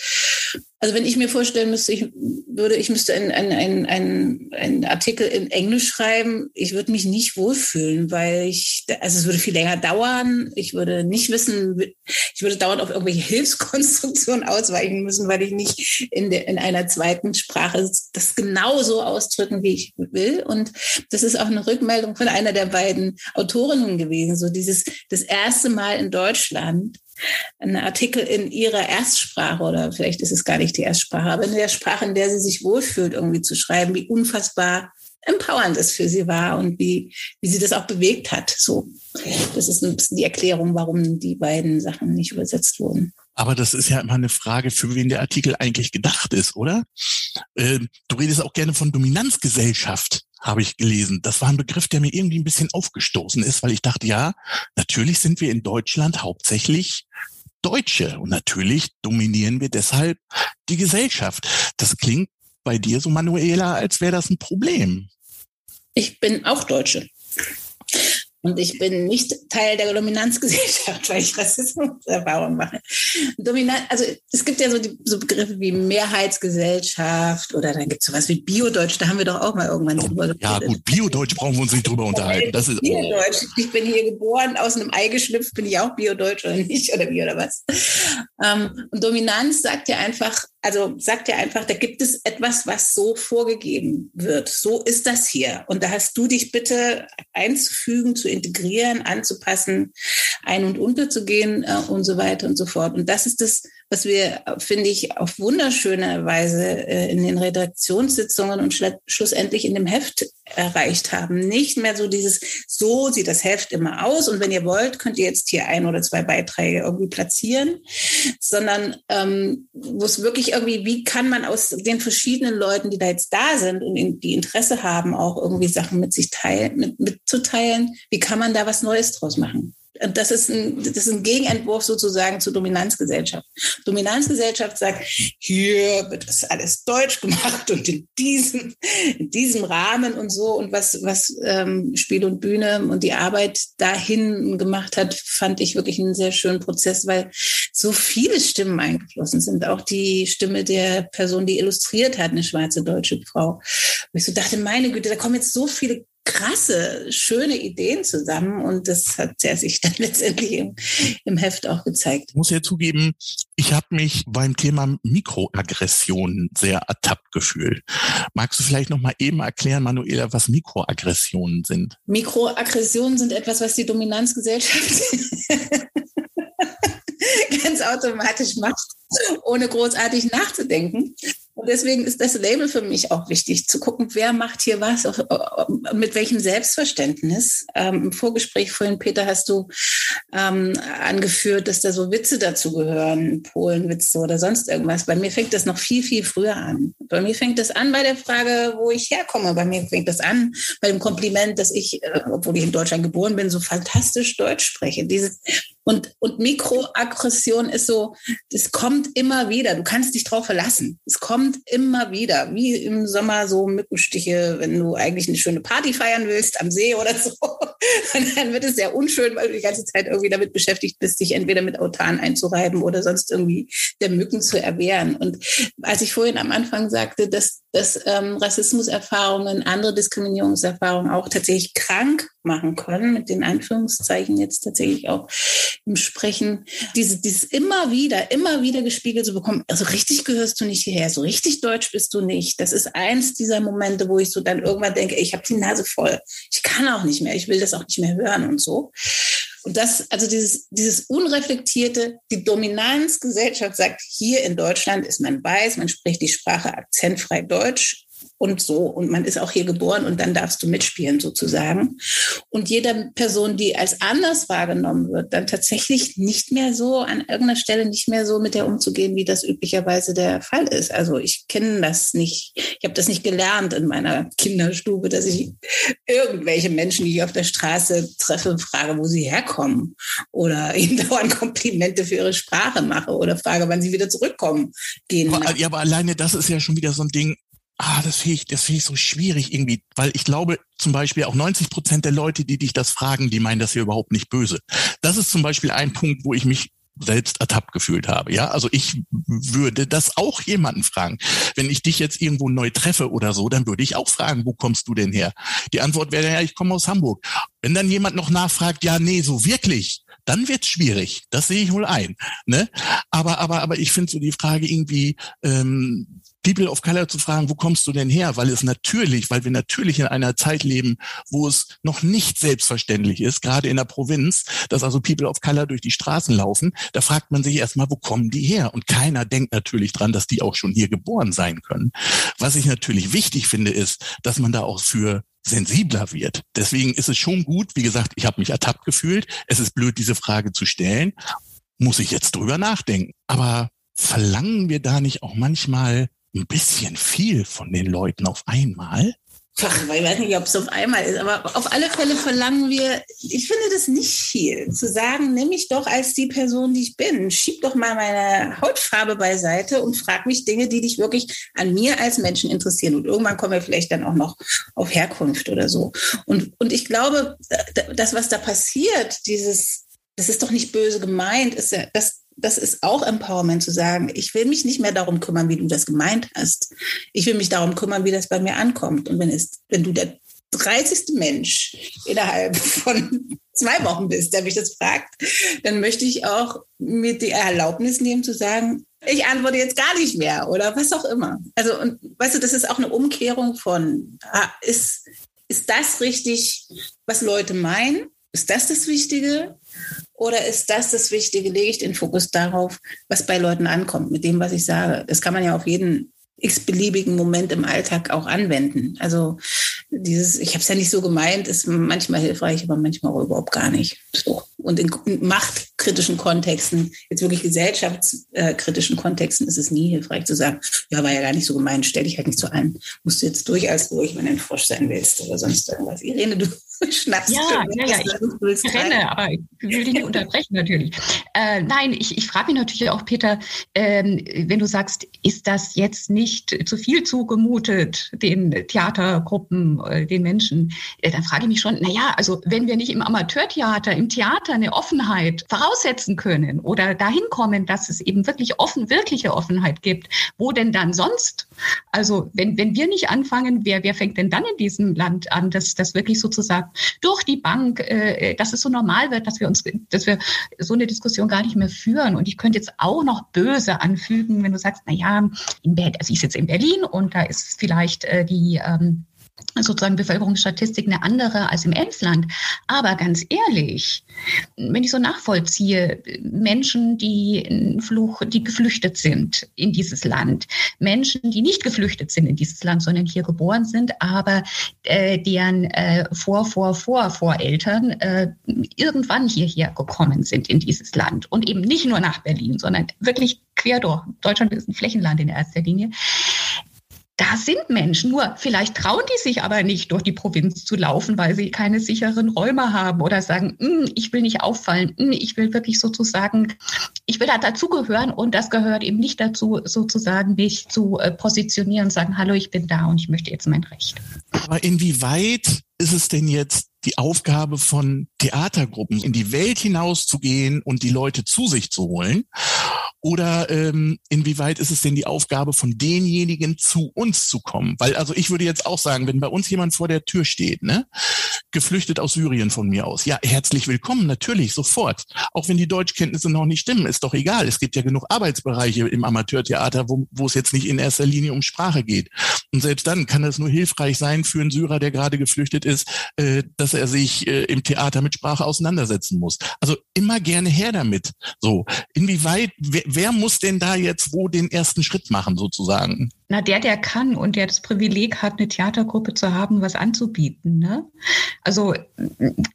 also wenn ich mir vorstellen müsste, ich würde, ich müsste einen ein, ein, ein Artikel in Englisch schreiben, ich würde mich nicht wohlfühlen, weil ich, also es würde viel länger dauern. Ich würde nicht wissen, ich würde dauernd auf irgendwelche Hilfskonstruktionen ausweichen müssen, weil ich nicht in, der, in einer zweiten Sprache das genauso ausdrücken, wie ich will. Und das ist auch eine Rückmeldung von einer der beiden Autorinnen gewesen. So dieses, das erste Mal in Deutschland einen Artikel in ihrer Erstsprache oder vielleicht ist es gar nicht die Erstsprache, aber in der Sprache, in der sie sich wohlfühlt, irgendwie zu schreiben, wie unfassbar empowernd es für sie war und wie, wie sie das auch bewegt hat. So, das ist ein bisschen die Erklärung, warum die beiden Sachen nicht übersetzt wurden. Aber das ist ja immer eine Frage, für wen der Artikel eigentlich gedacht ist, oder? Äh, du redest auch gerne von Dominanzgesellschaft habe ich gelesen. Das war ein Begriff, der mir irgendwie ein bisschen aufgestoßen ist, weil ich dachte, ja, natürlich sind wir in Deutschland hauptsächlich Deutsche und natürlich dominieren wir deshalb die Gesellschaft. Das klingt bei dir so, Manuela, als wäre das ein Problem. Ich bin auch Deutsche. Und ich bin nicht Teil der Dominanzgesellschaft, weil ich Rassismuserfahrung mache. Dominant, also es gibt ja so, die, so Begriffe wie Mehrheitsgesellschaft oder dann gibt es sowas wie Biodeutsch, da haben wir doch auch mal irgendwann oh, drüber Ja gut, Biodeutsch brauchen wir uns nicht drüber unterhalten. Das ist. Biodeutsch. Ich bin hier geboren, aus einem Ei geschlüpft, bin ich auch Biodeutsch oder nicht oder wie oder was. Ähm, und Dominanz sagt ja einfach, also sagt ja einfach, da gibt es etwas, was so vorgegeben wird. So ist das hier. Und da hast du dich bitte einzufügen, zu integrieren, anzupassen, ein- und unterzugehen äh, und so weiter und so fort. Und das ist das, was wir, finde ich, auf wunderschöne Weise äh, in den Redaktionssitzungen und schlussendlich in dem Heft erreicht haben. Nicht mehr so dieses, so sieht das Heft immer aus und wenn ihr wollt, könnt ihr jetzt hier ein oder zwei Beiträge irgendwie platzieren, sondern ähm, wo es wirklich irgendwie, wie kann man aus den verschiedenen Leuten, die da jetzt da sind und die Interesse haben, auch irgendwie Sachen mit sich teilen, mit, mitzuteilen, wie kann man da was Neues draus machen? Das ist ein, das ist ein Gegenentwurf sozusagen zur Dominanzgesellschaft. Dominanzgesellschaft sagt, hier wird das alles deutsch gemacht und in diesem, in diesem Rahmen und so. Und was, was ähm, Spiel und Bühne und die Arbeit dahin gemacht hat, fand ich wirklich einen sehr schönen Prozess, weil so viele Stimmen eingeflossen sind. Auch die Stimme der Person, die illustriert hat, eine schwarze deutsche Frau. Und ich so dachte, meine Güte, da kommen jetzt so viele krasse, schöne Ideen zusammen und das hat er sich dann letztendlich im, im Heft auch gezeigt. Ich muss ja zugeben, ich habe mich beim Thema Mikroaggressionen sehr ertappt gefühlt. Magst du vielleicht noch mal eben erklären, Manuela, was Mikroaggressionen sind? Mikroaggressionen sind etwas, was die Dominanzgesellschaft ganz automatisch macht, ohne großartig nachzudenken. Und deswegen ist das Label für mich auch wichtig, zu gucken, wer macht hier was, mit welchem Selbstverständnis. Ähm, Im Vorgespräch vorhin, Peter, hast du ähm, angeführt, dass da so Witze dazu gehören, Polenwitze oder sonst irgendwas. Bei mir fängt das noch viel, viel früher an. Bei mir fängt das an bei der Frage, wo ich herkomme. Bei mir fängt das an bei dem Kompliment, dass ich, äh, obwohl ich in Deutschland geboren bin, so fantastisch Deutsch spreche. Dieses und, und Mikroaggression ist so, das kommt immer wieder. Du kannst dich drauf verlassen. Es kommt immer wieder. Wie im Sommer so Mückenstiche, wenn du eigentlich eine schöne Party feiern willst am See oder so. Und dann wird es sehr unschön, weil du die ganze Zeit irgendwie damit beschäftigt bist, dich entweder mit Autan einzureiben oder sonst irgendwie der Mücken zu erwehren. Und als ich vorhin am Anfang sagte, dass, dass ähm, Rassismuserfahrungen, andere Diskriminierungserfahrungen auch tatsächlich krank machen können, mit den Anführungszeichen jetzt tatsächlich auch im Sprechen, diese, dieses immer wieder, immer wieder gespiegelt zu bekommen, also richtig gehörst du nicht hierher, so richtig deutsch bist du nicht. Das ist eins dieser Momente, wo ich so dann irgendwann denke, ich habe die Nase voll. Ich kann auch nicht mehr, ich will das auch nicht mehr hören und so. Und das, also dieses, dieses unreflektierte, die Dominanzgesellschaft sagt, hier in Deutschland ist man weiß, man spricht die Sprache akzentfrei Deutsch und so. Und man ist auch hier geboren und dann darfst du mitspielen sozusagen. Und jeder Person, die als anders wahrgenommen wird, dann tatsächlich nicht mehr so an irgendeiner Stelle nicht mehr so mit der umzugehen, wie das üblicherweise der Fall ist. Also ich kenne das nicht. Ich habe das nicht gelernt in meiner Kinderstube, dass ich irgendwelche Menschen, die ich auf der Straße treffe, frage, wo sie herkommen oder ihnen dauernd Komplimente für ihre Sprache mache oder frage, wann sie wieder zurückkommen gehen. Aber, ja, aber alleine das ist ja schon wieder so ein Ding, ah, das finde ich, das finde ich so schwierig irgendwie, weil ich glaube zum Beispiel auch 90 Prozent der Leute, die dich das fragen, die meinen das hier überhaupt nicht böse. Das ist zum Beispiel ein Punkt, wo ich mich selbst ertappt gefühlt habe. Ja, also ich würde das auch jemanden fragen. Wenn ich dich jetzt irgendwo neu treffe oder so, dann würde ich auch fragen, wo kommst du denn her? Die Antwort wäre ja, ich komme aus Hamburg. Wenn dann jemand noch nachfragt, ja, nee, so wirklich, dann wird's schwierig. Das sehe ich wohl ein. Ne? Aber, aber, aber ich finde so die Frage irgendwie, ähm, People of Color zu fragen, wo kommst du denn her? Weil es natürlich, weil wir natürlich in einer Zeit leben, wo es noch nicht selbstverständlich ist, gerade in der Provinz, dass also People of Color durch die Straßen laufen. Da fragt man sich erstmal, wo kommen die her? Und keiner denkt natürlich dran, dass die auch schon hier geboren sein können. Was ich natürlich wichtig finde, ist, dass man da auch für sensibler wird. Deswegen ist es schon gut, wie gesagt, ich habe mich ertappt gefühlt. Es ist blöd, diese Frage zu stellen. Muss ich jetzt drüber nachdenken. Aber verlangen wir da nicht auch manchmal ein bisschen viel von den Leuten auf einmal. Ach, ich weiß nicht, ob es auf einmal ist, aber auf alle Fälle verlangen wir, ich finde das nicht viel, zu sagen, nimm mich doch als die Person, die ich bin. Schieb doch mal meine Hautfarbe beiseite und frag mich Dinge, die dich wirklich an mir als Menschen interessieren. Und irgendwann kommen wir vielleicht dann auch noch auf Herkunft oder so. Und, und ich glaube, das, was da passiert, dieses, das ist doch nicht böse gemeint, ist ja, das, das ist auch Empowerment zu sagen, ich will mich nicht mehr darum kümmern, wie du das gemeint hast. Ich will mich darum kümmern, wie das bei mir ankommt. Und wenn es, wenn du der 30. Mensch innerhalb von zwei Wochen bist, der mich das fragt, dann möchte ich auch mir die Erlaubnis nehmen zu sagen, ich antworte jetzt gar nicht mehr oder was auch immer. Also, und weißt du, das ist auch eine Umkehrung von, ah, ist, ist das richtig, was Leute meinen? Ist das das Wichtige? Oder ist das das Wichtige? Lege ich den Fokus darauf, was bei Leuten ankommt, mit dem, was ich sage? Das kann man ja auf jeden x-beliebigen Moment im Alltag auch anwenden. Also dieses, ich habe es ja nicht so gemeint, ist manchmal hilfreich, aber manchmal auch überhaupt gar nicht. So. Und in, machtkritischen Kontexten, jetzt wirklich gesellschaftskritischen Kontexten, ist es nie hilfreich zu sagen, ja, war ja gar nicht so gemeint, stell dich halt nicht so an. Musst du jetzt durch als durch, wenn du ein Frosch sein willst oder sonst irgendwas. Irene, du schnappst ja, ja, ja, ich renne, aber ich will dich nicht unterbrechen natürlich. Äh, nein, ich, ich frage mich natürlich auch, Peter, ähm, wenn du sagst, ist das jetzt nicht zu viel zugemutet, den Theatergruppen, äh, den Menschen, äh, dann frage ich mich schon, na ja, also wenn wir nicht im Amateurtheater, im Theater eine Offenheit voraussetzen können oder dahin kommen, dass es eben wirklich offen, wirkliche Offenheit gibt, wo denn dann sonst? Also wenn, wenn wir nicht anfangen, wer, wer fängt denn dann in diesem Land an, dass das wirklich sozusagen durch die Bank, äh, dass es so normal wird, dass wir uns, dass wir so eine Diskussion gar nicht mehr führen. Und ich könnte jetzt auch noch böse anfügen, wenn du sagst, na ja, in Berlin, also ich sitze in Berlin und da ist vielleicht äh, die ähm, sozusagen Bevölkerungsstatistik eine andere als im Emsland. Aber ganz ehrlich, wenn ich so nachvollziehe, Menschen, die Fluch, die geflüchtet sind in dieses Land, Menschen, die nicht geflüchtet sind in dieses Land, sondern hier geboren sind, aber äh, deren äh, Vor, Vor, Vor, Voreltern äh, irgendwann hierher gekommen sind in dieses Land und eben nicht nur nach Berlin, sondern wirklich quer durch. Deutschland ist ein Flächenland in erster Linie da sind Menschen, nur vielleicht trauen die sich aber nicht, durch die Provinz zu laufen, weil sie keine sicheren Räume haben oder sagen, hm, ich will nicht auffallen, hm, ich will wirklich sozusagen, ich will da dazugehören und das gehört eben nicht dazu, sozusagen mich zu äh, positionieren und sagen, hallo, ich bin da und ich möchte jetzt mein Recht. Aber inwieweit ist es denn jetzt die Aufgabe von Theatergruppen, in die Welt hinauszugehen und die Leute zu sich zu holen? Oder ähm, inwieweit ist es denn die Aufgabe von denjenigen, zu uns zu kommen? Weil also ich würde jetzt auch sagen, wenn bei uns jemand vor der Tür steht, ne, geflüchtet aus Syrien von mir aus, ja, herzlich willkommen, natürlich, sofort. Auch wenn die Deutschkenntnisse noch nicht stimmen, ist doch egal. Es gibt ja genug Arbeitsbereiche im Amateurtheater, wo, wo es jetzt nicht in erster Linie um Sprache geht. Und selbst dann kann es nur hilfreich sein für einen Syrer, der gerade geflüchtet ist, äh, dass er sich äh, im Theater mit Sprache auseinandersetzen muss. Also immer gerne her damit. So, inwieweit, wer, wer muss denn da jetzt wo den ersten Schritt machen sozusagen? Na, der, der kann und der das Privileg hat, eine Theatergruppe zu haben, was anzubieten. Ne? Also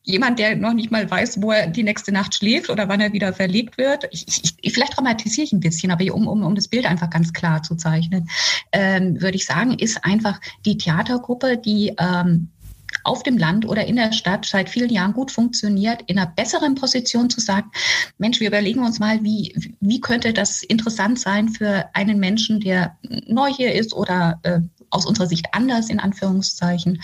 jemand, der noch nicht mal weiß, wo er die nächste Nacht schläft oder wann er wieder verlegt wird. Ich, ich, vielleicht dramatisiere ich ein bisschen, aber um, um, um das Bild einfach ganz klar zu zeichnen, ähm, würde ich sagen, ist einfach die Theatergruppe, die ähm, auf dem Land oder in der Stadt seit vielen Jahren gut funktioniert, in einer besseren Position zu sagen, Mensch, wir überlegen uns mal, wie, wie könnte das interessant sein für einen Menschen, der neu hier ist oder äh, aus unserer Sicht anders in Anführungszeichen,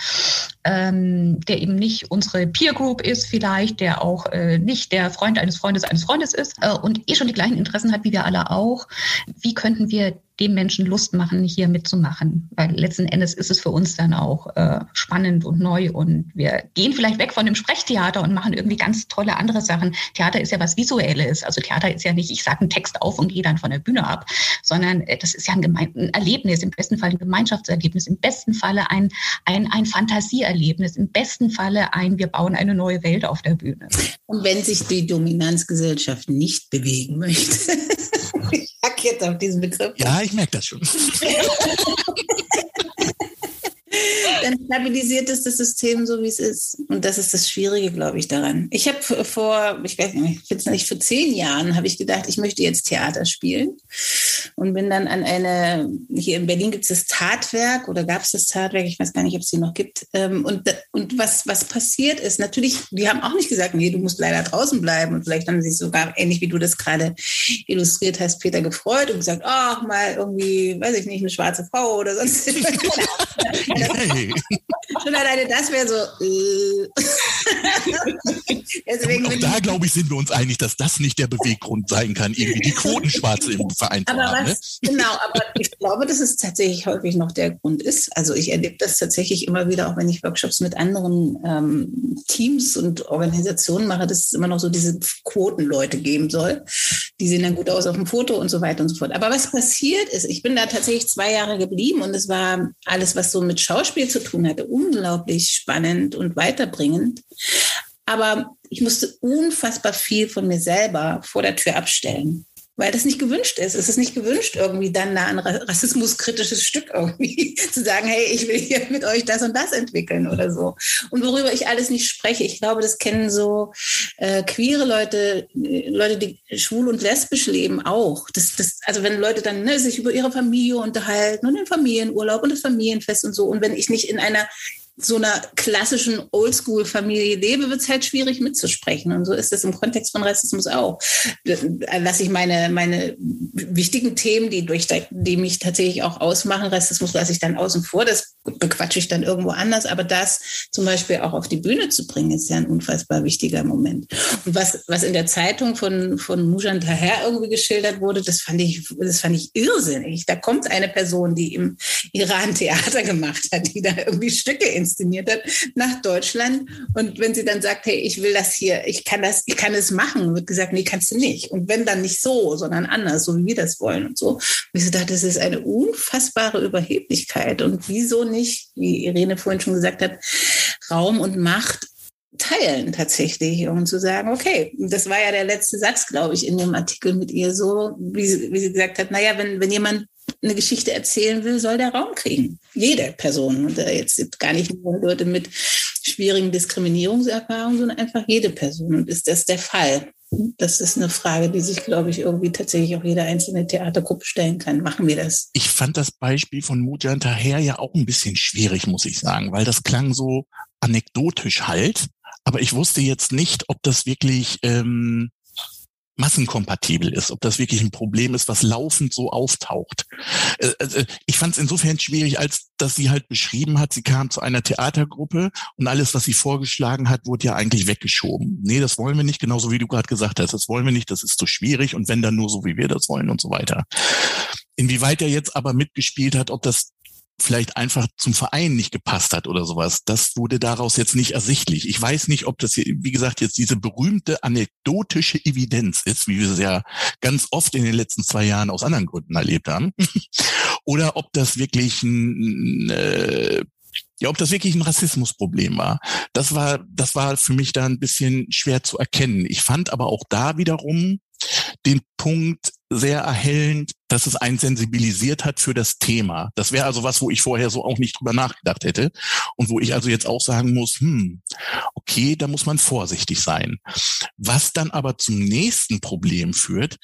ähm, der eben nicht unsere Peer Group ist vielleicht, der auch äh, nicht der Freund eines Freundes eines Freundes ist äh, und eh schon die gleichen Interessen hat wie wir alle auch. Wie könnten wir dem Menschen Lust machen, hier mitzumachen. Weil letzten Endes ist es für uns dann auch äh, spannend und neu und wir gehen vielleicht weg von dem Sprechtheater und machen irgendwie ganz tolle andere Sachen. Theater ist ja was Visuelles. Also Theater ist ja nicht, ich sage einen Text auf und gehe dann von der Bühne ab, sondern äh, das ist ja ein, Geme ein Erlebnis, im besten Fall ein Gemeinschaftserlebnis, im besten Falle ein, ein, ein Fantasieerlebnis, im besten Falle ein, wir bauen eine neue Welt auf der Bühne. Und wenn sich die Dominanzgesellschaft nicht bewegen möchte, ich hack jetzt auf diesen Begriff. Ja, ich merke das schon. dann stabilisiert es das System so, wie es ist. Und das ist das Schwierige, glaube ich, daran. Ich habe vor, ich weiß nicht, jetzt nicht, vor zehn Jahren habe ich gedacht, ich möchte jetzt Theater spielen und bin dann an eine, hier in Berlin gibt es das Tatwerk oder gab es das Tatwerk, ich weiß gar nicht, ob es die noch gibt. Ähm, und, und was, was passiert ist, natürlich, die haben auch nicht gesagt, nee, du musst leider draußen bleiben. Und vielleicht haben sie sich sogar, ähnlich wie du das gerade illustriert hast, Peter gefreut und gesagt, ach, mal irgendwie, weiß ich nicht, eine schwarze Frau oder sonst. Hey. Schon alleine das wäre so. Äh. Deswegen auch da, glaube ich, sind wir uns einig, dass das nicht der Beweggrund sein kann, irgendwie die Quotenschwarze im Verein zu haben. Was, ne? Genau, aber ich glaube, dass es tatsächlich häufig noch der Grund ist. Also ich erlebe das tatsächlich immer wieder, auch wenn ich Workshops mit anderen ähm, Teams und Organisationen mache, dass es immer noch so diese Quotenleute geben soll. Die sehen dann gut aus auf dem Foto und so weiter und so fort. Aber was passiert ist, ich bin da tatsächlich zwei Jahre geblieben und es war alles, was so mit Schauspiel zu tun hatte, unglaublich spannend und weiterbringend. Aber ich musste unfassbar viel von mir selber vor der Tür abstellen weil das nicht gewünscht ist. Es ist nicht gewünscht, irgendwie dann ein rassismuskritisches Stück irgendwie zu sagen, hey, ich will hier mit euch das und das entwickeln oder so. Und worüber ich alles nicht spreche, ich glaube, das kennen so äh, queere Leute, äh, Leute, die schwul und lesbisch leben, auch. Das, das, also wenn Leute dann ne, sich über ihre Familie unterhalten und den Familienurlaub und das Familienfest und so. Und wenn ich nicht in einer so einer klassischen Oldschool-Familie lebe, wird es halt schwierig mitzusprechen. Und so ist es im Kontext von Rassismus auch. Lasse ich meine, meine wichtigen Themen, die, durch, die mich tatsächlich auch ausmachen, Rassismus lasse ich dann außen vor, das bequatsche ich dann irgendwo anders. Aber das zum Beispiel auch auf die Bühne zu bringen, ist ja ein unfassbar wichtiger Moment. Und was, was in der Zeitung von, von Mujan Taher irgendwie geschildert wurde, das fand ich, das fand ich irrsinnig. Da kommt eine Person, die im Iran Theater gemacht hat, die da irgendwie Stücke in inszeniert hat, nach Deutschland. Und wenn sie dann sagt, hey, ich will das hier, ich kann das, ich kann es machen, wird gesagt, nee, kannst du nicht. Und wenn dann nicht so, sondern anders, so wie wir das wollen und so. Und ich dachte, das ist eine unfassbare Überheblichkeit. Und wieso nicht, wie Irene vorhin schon gesagt hat, Raum und Macht teilen tatsächlich und zu sagen, okay, das war ja der letzte Satz, glaube ich, in dem Artikel mit ihr so, wie sie, wie sie gesagt hat, naja, wenn, wenn jemand eine Geschichte erzählen will, soll der Raum kriegen. Jede Person. Und jetzt gar nicht nur Leute mit schwierigen Diskriminierungserfahrungen, sondern einfach jede Person. Und ist das der Fall? Das ist eine Frage, die sich, glaube ich, irgendwie tatsächlich auch jede einzelne Theatergruppe stellen kann. Machen wir das? Ich fand das Beispiel von Mujan Taher ja auch ein bisschen schwierig, muss ich sagen, weil das klang so anekdotisch halt. Aber ich wusste jetzt nicht, ob das wirklich ähm, massenkompatibel ist, ob das wirklich ein Problem ist, was laufend so auftaucht. Äh, äh, ich fand es insofern schwierig, als dass sie halt beschrieben hat, sie kam zu einer Theatergruppe und alles, was sie vorgeschlagen hat, wurde ja eigentlich weggeschoben. Nee, das wollen wir nicht, genauso wie du gerade gesagt hast, das wollen wir nicht, das ist zu schwierig und wenn dann nur so, wie wir das wollen und so weiter. Inwieweit er jetzt aber mitgespielt hat, ob das vielleicht einfach zum Verein nicht gepasst hat oder sowas. Das wurde daraus jetzt nicht ersichtlich. Ich weiß nicht, ob das hier, wie gesagt, jetzt diese berühmte anekdotische Evidenz ist, wie wir es ja ganz oft in den letzten zwei Jahren aus anderen Gründen erlebt haben, oder ob das wirklich ein äh, ja, ob das wirklich ein Rassismusproblem war, das war, das war für mich da ein bisschen schwer zu erkennen. Ich fand aber auch da wiederum den Punkt sehr erhellend, dass es einen sensibilisiert hat für das Thema. Das wäre also was, wo ich vorher so auch nicht drüber nachgedacht hätte und wo ich also jetzt auch sagen muss, hm, okay, da muss man vorsichtig sein. Was dann aber zum nächsten Problem führt,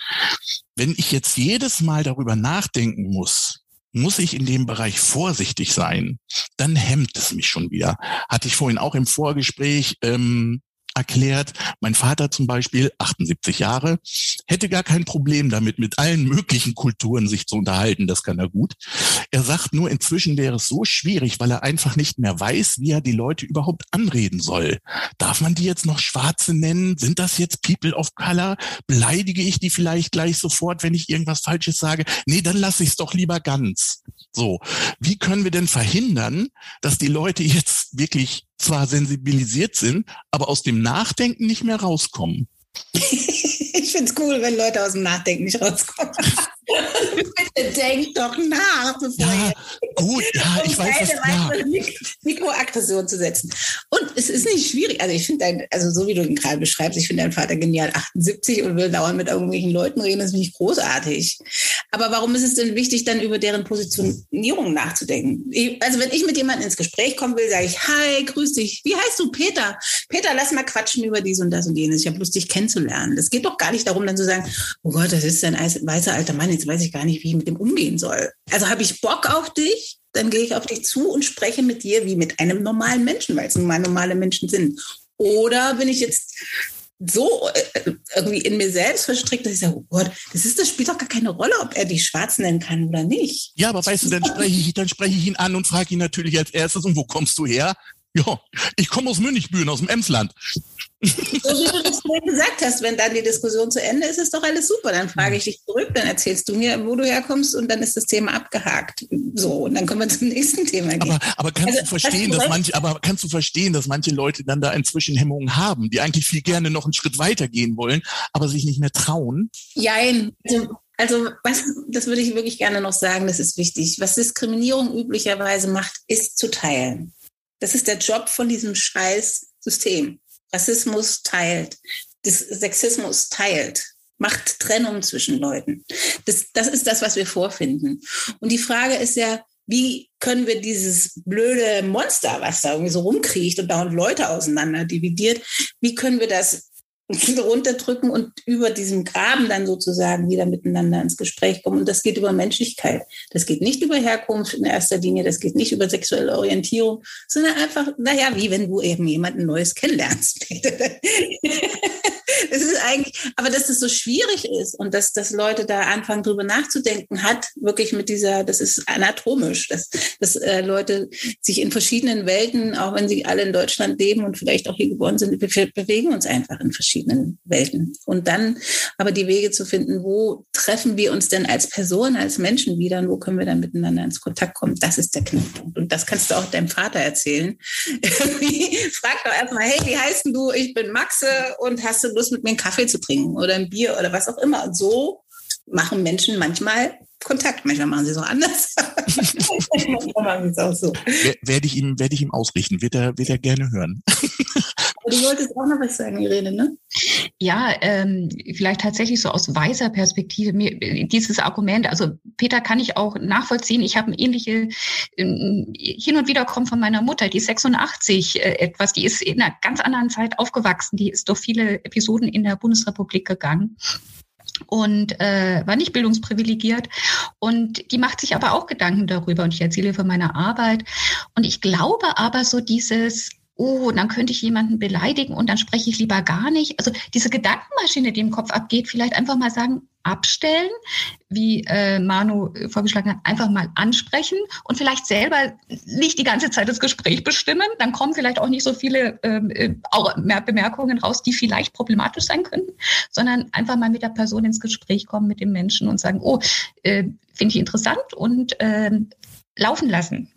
wenn ich jetzt jedes Mal darüber nachdenken muss, muss ich in dem Bereich vorsichtig sein, dann hemmt es mich schon wieder. Hatte ich vorhin auch im Vorgespräch ähm, erklärt. Mein Vater zum Beispiel, 78 Jahre, hätte gar kein Problem damit, mit allen möglichen Kulturen sich zu unterhalten. Das kann er gut. Er sagt nur, inzwischen wäre es so schwierig, weil er einfach nicht mehr weiß, wie er die Leute überhaupt anreden soll. Darf man die jetzt noch Schwarze nennen? Sind das jetzt People of Color? Beleidige ich die vielleicht gleich sofort, wenn ich irgendwas Falsches sage? Nee, dann lasse ich es doch lieber ganz. So, wie können wir denn verhindern, dass die Leute jetzt wirklich zwar sensibilisiert sind, aber aus dem Nachdenken nicht mehr rauskommen. ich finde es cool, wenn Leute aus dem Nachdenken nicht rauskommen. Bitte denkt doch nach, bevor ja, gut, ja, ich weiß, was, ja. Mikroaggression zu setzen. Und es ist nicht schwierig. Also ich finde dein, also so wie du ihn gerade beschreibst, ich finde deinen Vater genial 78 und will dauernd mit irgendwelchen Leuten reden, das finde ich großartig. Aber warum ist es denn wichtig, dann über deren Positionierung nachzudenken? Also wenn ich mit jemandem ins Gespräch kommen will, sage ich, hi, grüß dich. Wie heißt du? Peter. Peter, lass mal quatschen über dies und das und jenes. Ich habe Lust, dich kennenzulernen. Das geht doch gar nicht darum, dann zu sagen, oh Gott, das ist ein weißer alter Mann, jetzt weiß ich gar nicht, wie ich mit dem umgehen soll. Also habe ich Bock auf dich, dann gehe ich auf dich zu und spreche mit dir wie mit einem normalen Menschen, weil es nun mal normale Menschen sind. Oder bin ich jetzt so äh, irgendwie in mir selbst verstrickt, dass ich sage, oh Gott, das ist, das spielt doch gar keine Rolle, ob er die Schwarz nennen kann oder nicht. Ja, aber weißt du, dann spreche ich, dann spreche ich ihn an und frage ihn natürlich als erstes, und wo kommst du her? Ja, ich komme aus Münchbüren, aus dem Emsland. So wie du das vorhin gesagt hast, wenn dann die Diskussion zu Ende ist, ist doch alles super. Dann frage ich dich zurück, dann erzählst du mir, wo du herkommst und dann ist das Thema abgehakt. So, und dann können wir zum nächsten Thema gehen. Aber, aber kannst also, du verstehen, dass manche, aber kannst du verstehen, dass manche Leute dann da inzwischen Hemmungen haben, die eigentlich viel gerne noch einen Schritt weiter gehen wollen, aber sich nicht mehr trauen? Jein. Also, also was, das würde ich wirklich gerne noch sagen, das ist wichtig. Was Diskriminierung üblicherweise macht, ist zu teilen. Das ist der Job von diesem scheiß System. Rassismus teilt, Sexismus teilt, macht Trennung zwischen Leuten. Das, das ist das, was wir vorfinden. Und die Frage ist ja, wie können wir dieses blöde Monster, was da irgendwie so rumkriecht und dauernd Leute auseinander dividiert, wie können wir das runterdrücken und über diesem Graben dann sozusagen wieder miteinander ins Gespräch kommen. Und das geht über Menschlichkeit. Das geht nicht über Herkunft in erster Linie, das geht nicht über sexuelle Orientierung, sondern einfach, naja, wie wenn du eben jemanden Neues kennenlernst. es ist eigentlich, aber dass das so schwierig ist und dass, dass Leute da anfangen, drüber nachzudenken, hat wirklich mit dieser, das ist anatomisch, dass, dass äh, Leute sich in verschiedenen Welten, auch wenn sie alle in Deutschland leben und vielleicht auch hier geboren sind, wir bewegen uns einfach in verschiedenen Welten. Und dann aber die Wege zu finden, wo treffen wir uns denn als Person, als Menschen wieder und wo können wir dann miteinander ins Kontakt kommen, das ist der Knackpunkt. Und das kannst du auch deinem Vater erzählen. Frag doch erstmal, hey, wie heißt du? Ich bin Maxe und hast du Lust, Lust, mit mir einen Kaffee zu trinken oder ein Bier oder was auch immer. Und so machen Menschen manchmal Kontakt. Manchmal machen sie es auch anders. manchmal machen sie es auch so. Werde ich ihm, werde ich ihm ausrichten. Wird er, wird er gerne hören. Du wolltest auch noch was sagen, Irene, ne? Ja, ähm, vielleicht tatsächlich so aus weißer Perspektive. Mir, dieses Argument, also Peter kann ich auch nachvollziehen. Ich habe ein ähnliche, ähm, hin und wieder kommt von meiner Mutter, die ist 86 äh, etwas, die ist in einer ganz anderen Zeit aufgewachsen, die ist durch viele Episoden in der Bundesrepublik gegangen und äh, war nicht bildungsprivilegiert. Und die macht sich aber auch Gedanken darüber und ich erzähle von meiner Arbeit. Und ich glaube aber so dieses, oh, dann könnte ich jemanden beleidigen und dann spreche ich lieber gar nicht. Also diese Gedankenmaschine, die im Kopf abgeht, vielleicht einfach mal sagen, abstellen, wie äh, Manu vorgeschlagen hat, einfach mal ansprechen und vielleicht selber nicht die ganze Zeit das Gespräch bestimmen. Dann kommen vielleicht auch nicht so viele ähm, äh, auch mehr Bemerkungen raus, die vielleicht problematisch sein könnten, sondern einfach mal mit der Person ins Gespräch kommen, mit dem Menschen und sagen, oh, äh, finde ich interessant und äh, laufen lassen.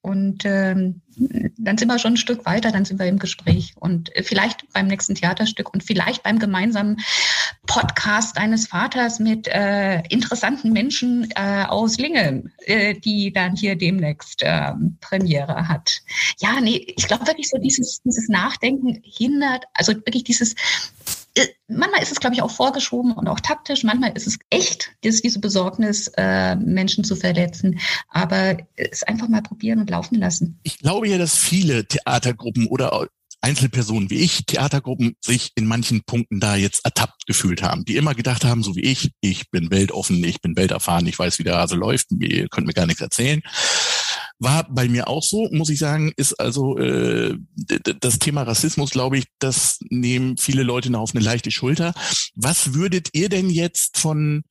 Und ähm, dann sind wir schon ein Stück weiter, dann sind wir im Gespräch und äh, vielleicht beim nächsten Theaterstück und vielleicht beim gemeinsamen Podcast eines Vaters mit äh, interessanten Menschen äh, aus Lingen, äh, die dann hier demnächst äh, Premiere hat. Ja, nee, ich glaube wirklich so dieses, dieses Nachdenken hindert, also wirklich dieses manchmal ist es, glaube ich, auch vorgeschoben und auch taktisch. Manchmal ist es echt, ist diese Besorgnis, äh, Menschen zu verletzen. Aber es einfach mal probieren und laufen lassen. Ich glaube ja, dass viele Theatergruppen oder Einzelpersonen wie ich, Theatergruppen, sich in manchen Punkten da jetzt ertappt gefühlt haben, die immer gedacht haben, so wie ich, ich bin weltoffen, ich bin welterfahren, ich weiß, wie der Hase läuft, ihr könnt mir gar nichts erzählen. War bei mir auch so, muss ich sagen, ist also äh, das Thema Rassismus, glaube ich, das nehmen viele Leute noch auf eine leichte Schulter. Was würdet ihr denn jetzt von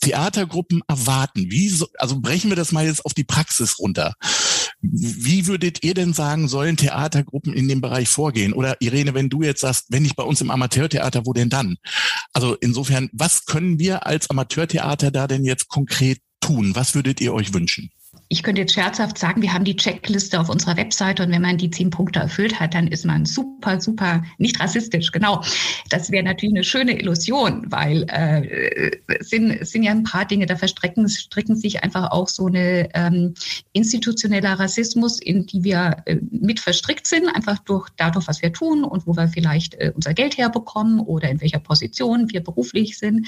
Theatergruppen erwarten? Wie so, also brechen wir das mal jetzt auf die Praxis runter. Wie würdet ihr denn sagen, sollen Theatergruppen in dem Bereich vorgehen? Oder Irene, wenn du jetzt sagst, wenn nicht bei uns im Amateurtheater, wo denn dann? Also insofern, was können wir als Amateurtheater da denn jetzt konkret tun? Was würdet ihr euch wünschen? Ich könnte jetzt scherzhaft sagen, wir haben die Checkliste auf unserer Webseite und wenn man die zehn Punkte erfüllt hat, dann ist man super, super nicht rassistisch. Genau. Das wäre natürlich eine schöne Illusion, weil äh, sind, sind ja ein paar Dinge, da verstrecken stricken sich einfach auch so eine ähm, institutioneller Rassismus, in die wir äh, mit verstrickt sind, einfach durch dadurch, was wir tun und wo wir vielleicht äh, unser Geld herbekommen oder in welcher Position wir beruflich sind.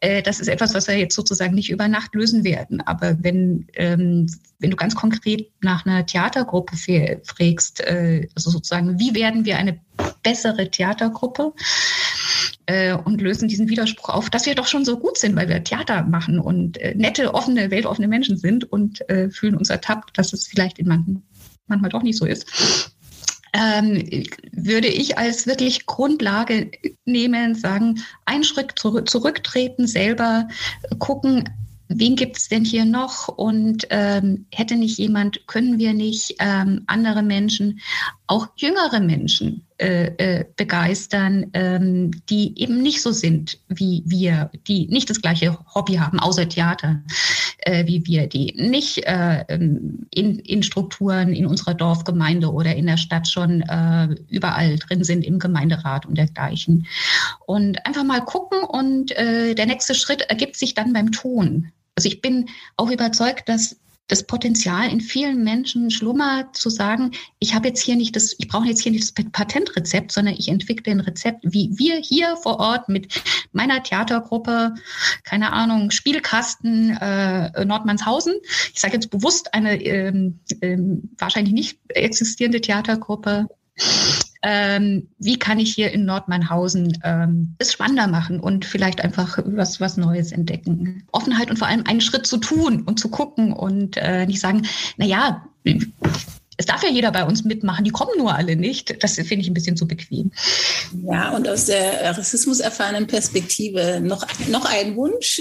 Äh, das ist etwas, was wir jetzt sozusagen nicht über Nacht lösen werden. Aber wenn ähm, wenn du ganz konkret nach einer Theatergruppe fragst, äh, also sozusagen, wie werden wir eine bessere Theatergruppe? Äh, und lösen diesen Widerspruch auf, dass wir doch schon so gut sind, weil wir Theater machen und äh, nette, offene, weltoffene Menschen sind und äh, fühlen uns ertappt, dass es vielleicht in manchen manchmal doch nicht so ist. Ähm, würde ich als wirklich Grundlage nehmen, sagen, einen Schritt zurücktreten, selber gucken, wen gibt es denn hier noch und ähm, hätte nicht jemand, können wir nicht ähm, andere Menschen, auch jüngere Menschen äh, äh, begeistern, ähm, die eben nicht so sind wie wir, die nicht das gleiche Hobby haben, außer Theater, äh, wie wir, die nicht äh, ähm, in, in Strukturen in unserer Dorfgemeinde oder in der Stadt schon äh, überall drin sind, im Gemeinderat und dergleichen. Und einfach mal gucken und äh, der nächste Schritt ergibt sich dann beim Tun. Also ich bin auch überzeugt, dass das Potenzial in vielen Menschen schlummert, zu sagen, ich habe jetzt hier nicht das, ich brauche jetzt hier nicht das Patentrezept, sondern ich entwickle ein Rezept, wie wir hier vor Ort mit meiner Theatergruppe, keine Ahnung, Spielkasten äh, Nordmannshausen. Ich sage jetzt bewusst eine ähm, ähm, wahrscheinlich nicht existierende Theatergruppe ähm, wie kann ich hier in Nordmannhausen ähm, es spannender machen und vielleicht einfach was, was Neues entdecken. Offenheit und vor allem einen Schritt zu tun und zu gucken und äh, nicht sagen, na ja, es darf ja jeder bei uns mitmachen, die kommen nur alle nicht. Das finde ich ein bisschen zu bequem. Ja, und aus der rassismuserfahrenen Perspektive noch, noch ein Wunsch.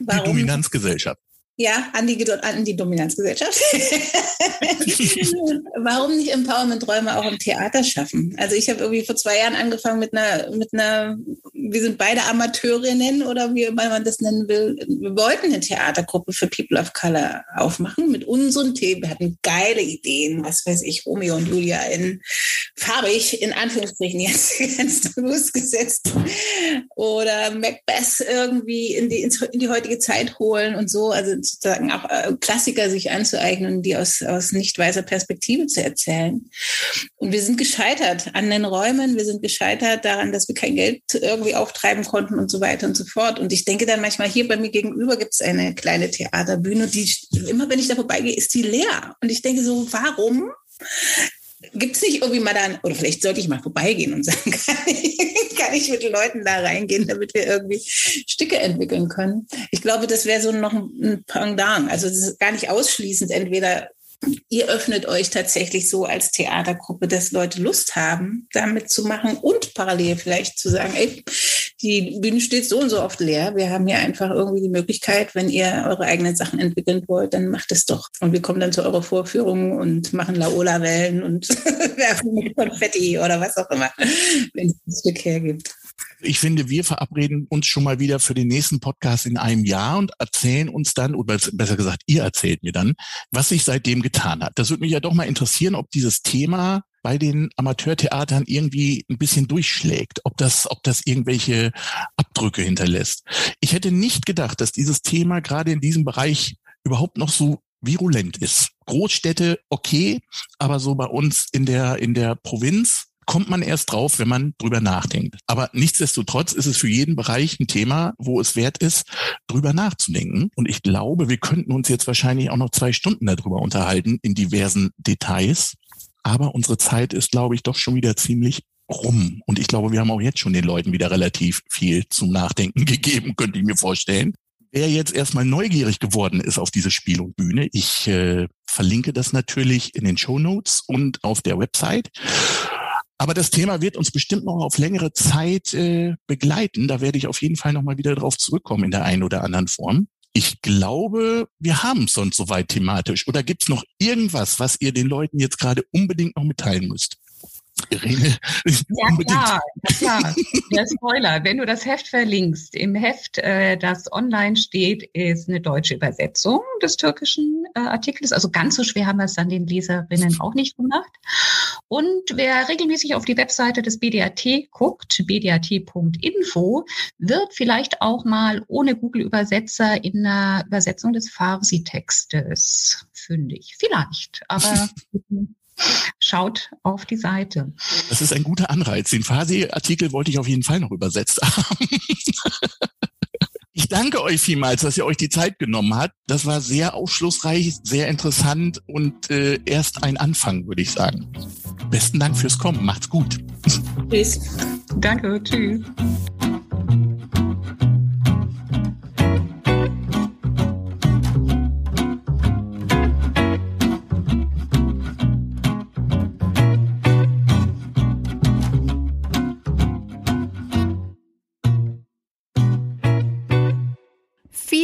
Warum, die Dominanzgesellschaft. Ja, an die, an die Dominanzgesellschaft. Warum nicht Empowerment-Räume auch im Theater schaffen? Also ich habe irgendwie vor zwei Jahren angefangen mit einer, mit einer, wir sind beide Amateurinnen oder wie man das nennen will. Wir wollten eine Theatergruppe für People of Color aufmachen mit unseren Themen. Wir hatten geile Ideen, was weiß ich, Romeo und Julia in farbig, in Anführungsstrichen jetzt ganz losgesetzt. Oder Macbeth irgendwie in die, in die heutige Zeit holen und so. Also sozusagen auch äh, Klassiker sich anzueignen, die aus, aus nicht weißer Perspektive zu erzählen. Und wir sind gescheitert an den Räumen, wir sind gescheitert daran, dass wir kein Geld irgendwie auftreiben konnten und so weiter und so fort. Und ich denke dann manchmal, hier bei mir gegenüber gibt es eine kleine Theaterbühne, die immer, wenn ich da vorbeigehe, ist die leer. Und ich denke so, warum? Gibt es nicht irgendwie mal dann, oder vielleicht sollte ich mal vorbeigehen und sagen, kann ich, kann ich mit Leuten da reingehen, damit wir irgendwie Stücke entwickeln können? Ich glaube, das wäre so noch ein Pendant. Also das ist gar nicht ausschließend entweder ihr öffnet euch tatsächlich so als Theatergruppe, dass Leute Lust haben, damit zu machen und parallel vielleicht zu sagen, ey, die Bühne steht so und so oft leer. Wir haben hier einfach irgendwie die Möglichkeit, wenn ihr eure eigenen Sachen entwickeln wollt, dann macht es doch. Und wir kommen dann zu eurer Vorführung und machen Laola-Wellen und werfen mit Konfetti oder was auch immer, wenn es ein Stück hergibt. Ich finde, wir verabreden uns schon mal wieder für den nächsten Podcast in einem Jahr und erzählen uns dann, oder besser gesagt, ihr erzählt mir dann, was sich seitdem getan hat. Das würde mich ja doch mal interessieren, ob dieses Thema bei den Amateurtheatern irgendwie ein bisschen durchschlägt, ob das, ob das irgendwelche Abdrücke hinterlässt. Ich hätte nicht gedacht, dass dieses Thema gerade in diesem Bereich überhaupt noch so virulent ist. Großstädte okay, aber so bei uns in der in der Provinz kommt man erst drauf, wenn man drüber nachdenkt. Aber nichtsdestotrotz ist es für jeden Bereich ein Thema, wo es wert ist, drüber nachzudenken. Und ich glaube, wir könnten uns jetzt wahrscheinlich auch noch zwei Stunden darüber unterhalten in diversen Details. Aber unsere Zeit ist, glaube ich, doch schon wieder ziemlich rum. Und ich glaube, wir haben auch jetzt schon den Leuten wieder relativ viel zum Nachdenken gegeben, könnte ich mir vorstellen. Wer jetzt erstmal neugierig geworden ist auf diese Spiel und Bühne, ich äh, verlinke das natürlich in den Show Notes und auf der Website. Aber das Thema wird uns bestimmt noch auf längere Zeit äh, begleiten. Da werde ich auf jeden Fall nochmal wieder drauf zurückkommen in der einen oder anderen Form. Ich glaube, wir haben es sonst soweit thematisch. Oder gibt es noch irgendwas, was ihr den Leuten jetzt gerade unbedingt noch mitteilen müsst? Irene. Ja, klar, klar. Der Spoiler, wenn du das Heft verlinkst, im Heft, äh, das online steht, ist eine deutsche Übersetzung des türkischen äh, Artikels. Also ganz so schwer haben wir es dann den Leserinnen auch nicht gemacht. Und wer regelmäßig auf die Webseite des BDAT guckt, bdat.info, wird vielleicht auch mal ohne Google-Übersetzer in der Übersetzung des Farsi-Textes fündig. Vielleicht, aber Schaut auf die Seite. Das ist ein guter Anreiz. Den Farsi-Artikel wollte ich auf jeden Fall noch übersetzt haben. Ich danke euch vielmals, dass ihr euch die Zeit genommen habt. Das war sehr aufschlussreich, sehr interessant und äh, erst ein Anfang, würde ich sagen. Besten Dank fürs Kommen. Macht's gut. Tschüss. Danke. Tschüss.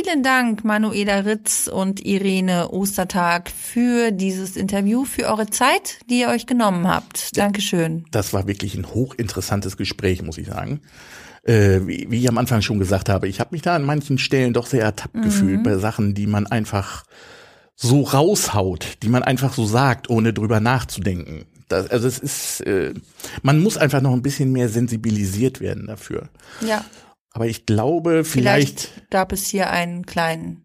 Vielen Dank, Manuela Ritz und Irene Ostertag, für dieses Interview, für eure Zeit, die ihr euch genommen habt. Dankeschön. Das war wirklich ein hochinteressantes Gespräch, muss ich sagen. Äh, wie, wie, ich am Anfang schon gesagt habe, ich habe mich da an manchen Stellen doch sehr ertappt mhm. gefühlt bei Sachen, die man einfach so raushaut, die man einfach so sagt, ohne drüber nachzudenken. Das, also es ist, äh, man muss einfach noch ein bisschen mehr sensibilisiert werden dafür. Ja. Aber ich glaube, vielleicht, vielleicht gab es hier einen kleinen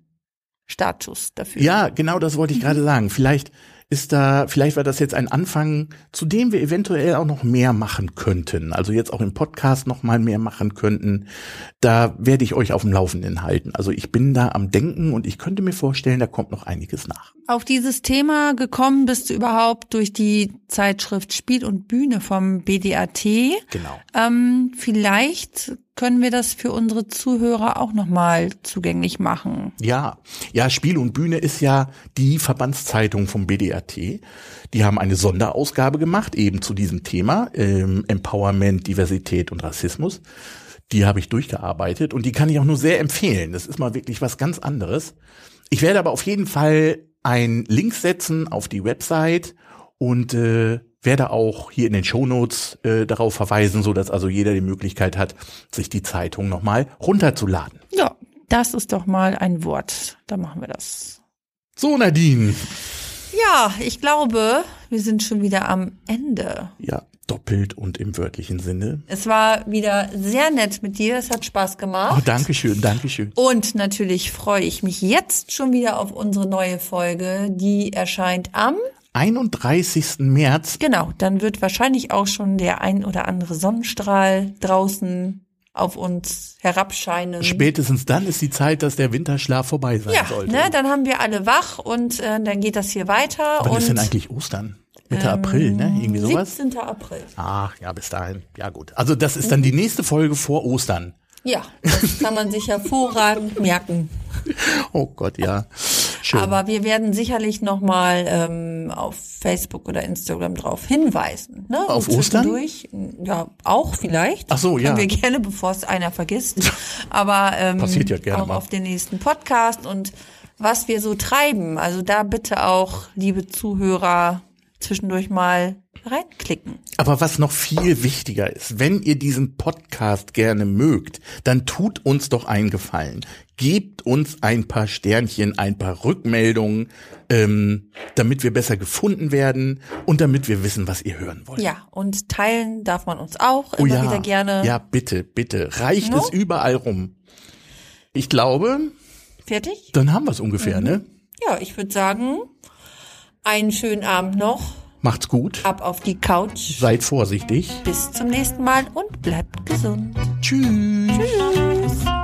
Status dafür. Ja, genau das wollte ich mhm. gerade sagen. Vielleicht ist da, vielleicht war das jetzt ein Anfang, zu dem wir eventuell auch noch mehr machen könnten. Also jetzt auch im Podcast noch mal mehr machen könnten. Da werde ich euch auf dem Laufenden halten. Also ich bin da am Denken und ich könnte mir vorstellen, da kommt noch einiges nach. Auf dieses Thema gekommen bist du überhaupt durch die Zeitschrift Spiel und Bühne vom BDAT. Genau. Ähm, vielleicht können wir das für unsere Zuhörer auch nochmal zugänglich machen. Ja, ja, Spiel und Bühne ist ja die Verbandszeitung vom BDAT. Die haben eine Sonderausgabe gemacht, eben zu diesem Thema, ähm, Empowerment, Diversität und Rassismus. Die habe ich durchgearbeitet und die kann ich auch nur sehr empfehlen. Das ist mal wirklich was ganz anderes. Ich werde aber auf jeden Fall einen Link setzen auf die Website und äh, werde auch hier in den Shownotes äh, darauf verweisen, so dass also jeder die Möglichkeit hat, sich die Zeitung nochmal runterzuladen. Ja, das ist doch mal ein Wort. Da machen wir das. So, Nadine. Ja, ich glaube, wir sind schon wieder am Ende. Ja, doppelt und im wörtlichen Sinne. Es war wieder sehr nett mit dir. Es hat Spaß gemacht. Oh, danke schön, danke schön. Und natürlich freue ich mich jetzt schon wieder auf unsere neue Folge. Die erscheint am 31. März. Genau, dann wird wahrscheinlich auch schon der ein oder andere Sonnenstrahl draußen auf uns herabscheinen. Spätestens dann ist die Zeit, dass der Winterschlaf vorbei sein ja, sollte. Ne, dann haben wir alle wach und äh, dann geht das hier weiter. Wann und, ist denn eigentlich Ostern? Mitte ähm, April, ne? Irgendwie sowas? 17. April. Ach, ja, bis dahin. Ja, gut. Also das ist dann die nächste Folge vor Ostern. Ja, das kann man sich hervorragend merken. Oh Gott, ja. Schön. Aber wir werden sicherlich nochmal ähm, auf Facebook oder Instagram drauf hinweisen. Ne? Auf Ostern? Ja, auch vielleicht. Ach so, ja. Können wir gerne, bevor es einer vergisst. Aber ähm, Passiert ja gerne auch mal. auf den nächsten Podcast und was wir so treiben. Also da bitte auch, liebe Zuhörer, zwischendurch mal reinklicken. Aber was noch viel wichtiger ist, wenn ihr diesen Podcast gerne mögt, dann tut uns doch einen Gefallen. Gebt uns ein paar Sternchen, ein paar Rückmeldungen, ähm, damit wir besser gefunden werden und damit wir wissen, was ihr hören wollt. Ja, und teilen darf man uns auch oh immer ja, wieder gerne. Ja, bitte, bitte. Reicht No? es überall rum. Ich glaube, Fertig? dann haben wir es ungefähr, Mhm. ne? Ja, ich würde sagen, einen schönen Abend noch. Macht's gut. Ab auf die Couch. Seid vorsichtig. Bis zum nächsten Mal und bleibt gesund. Tschüss. Tschüss.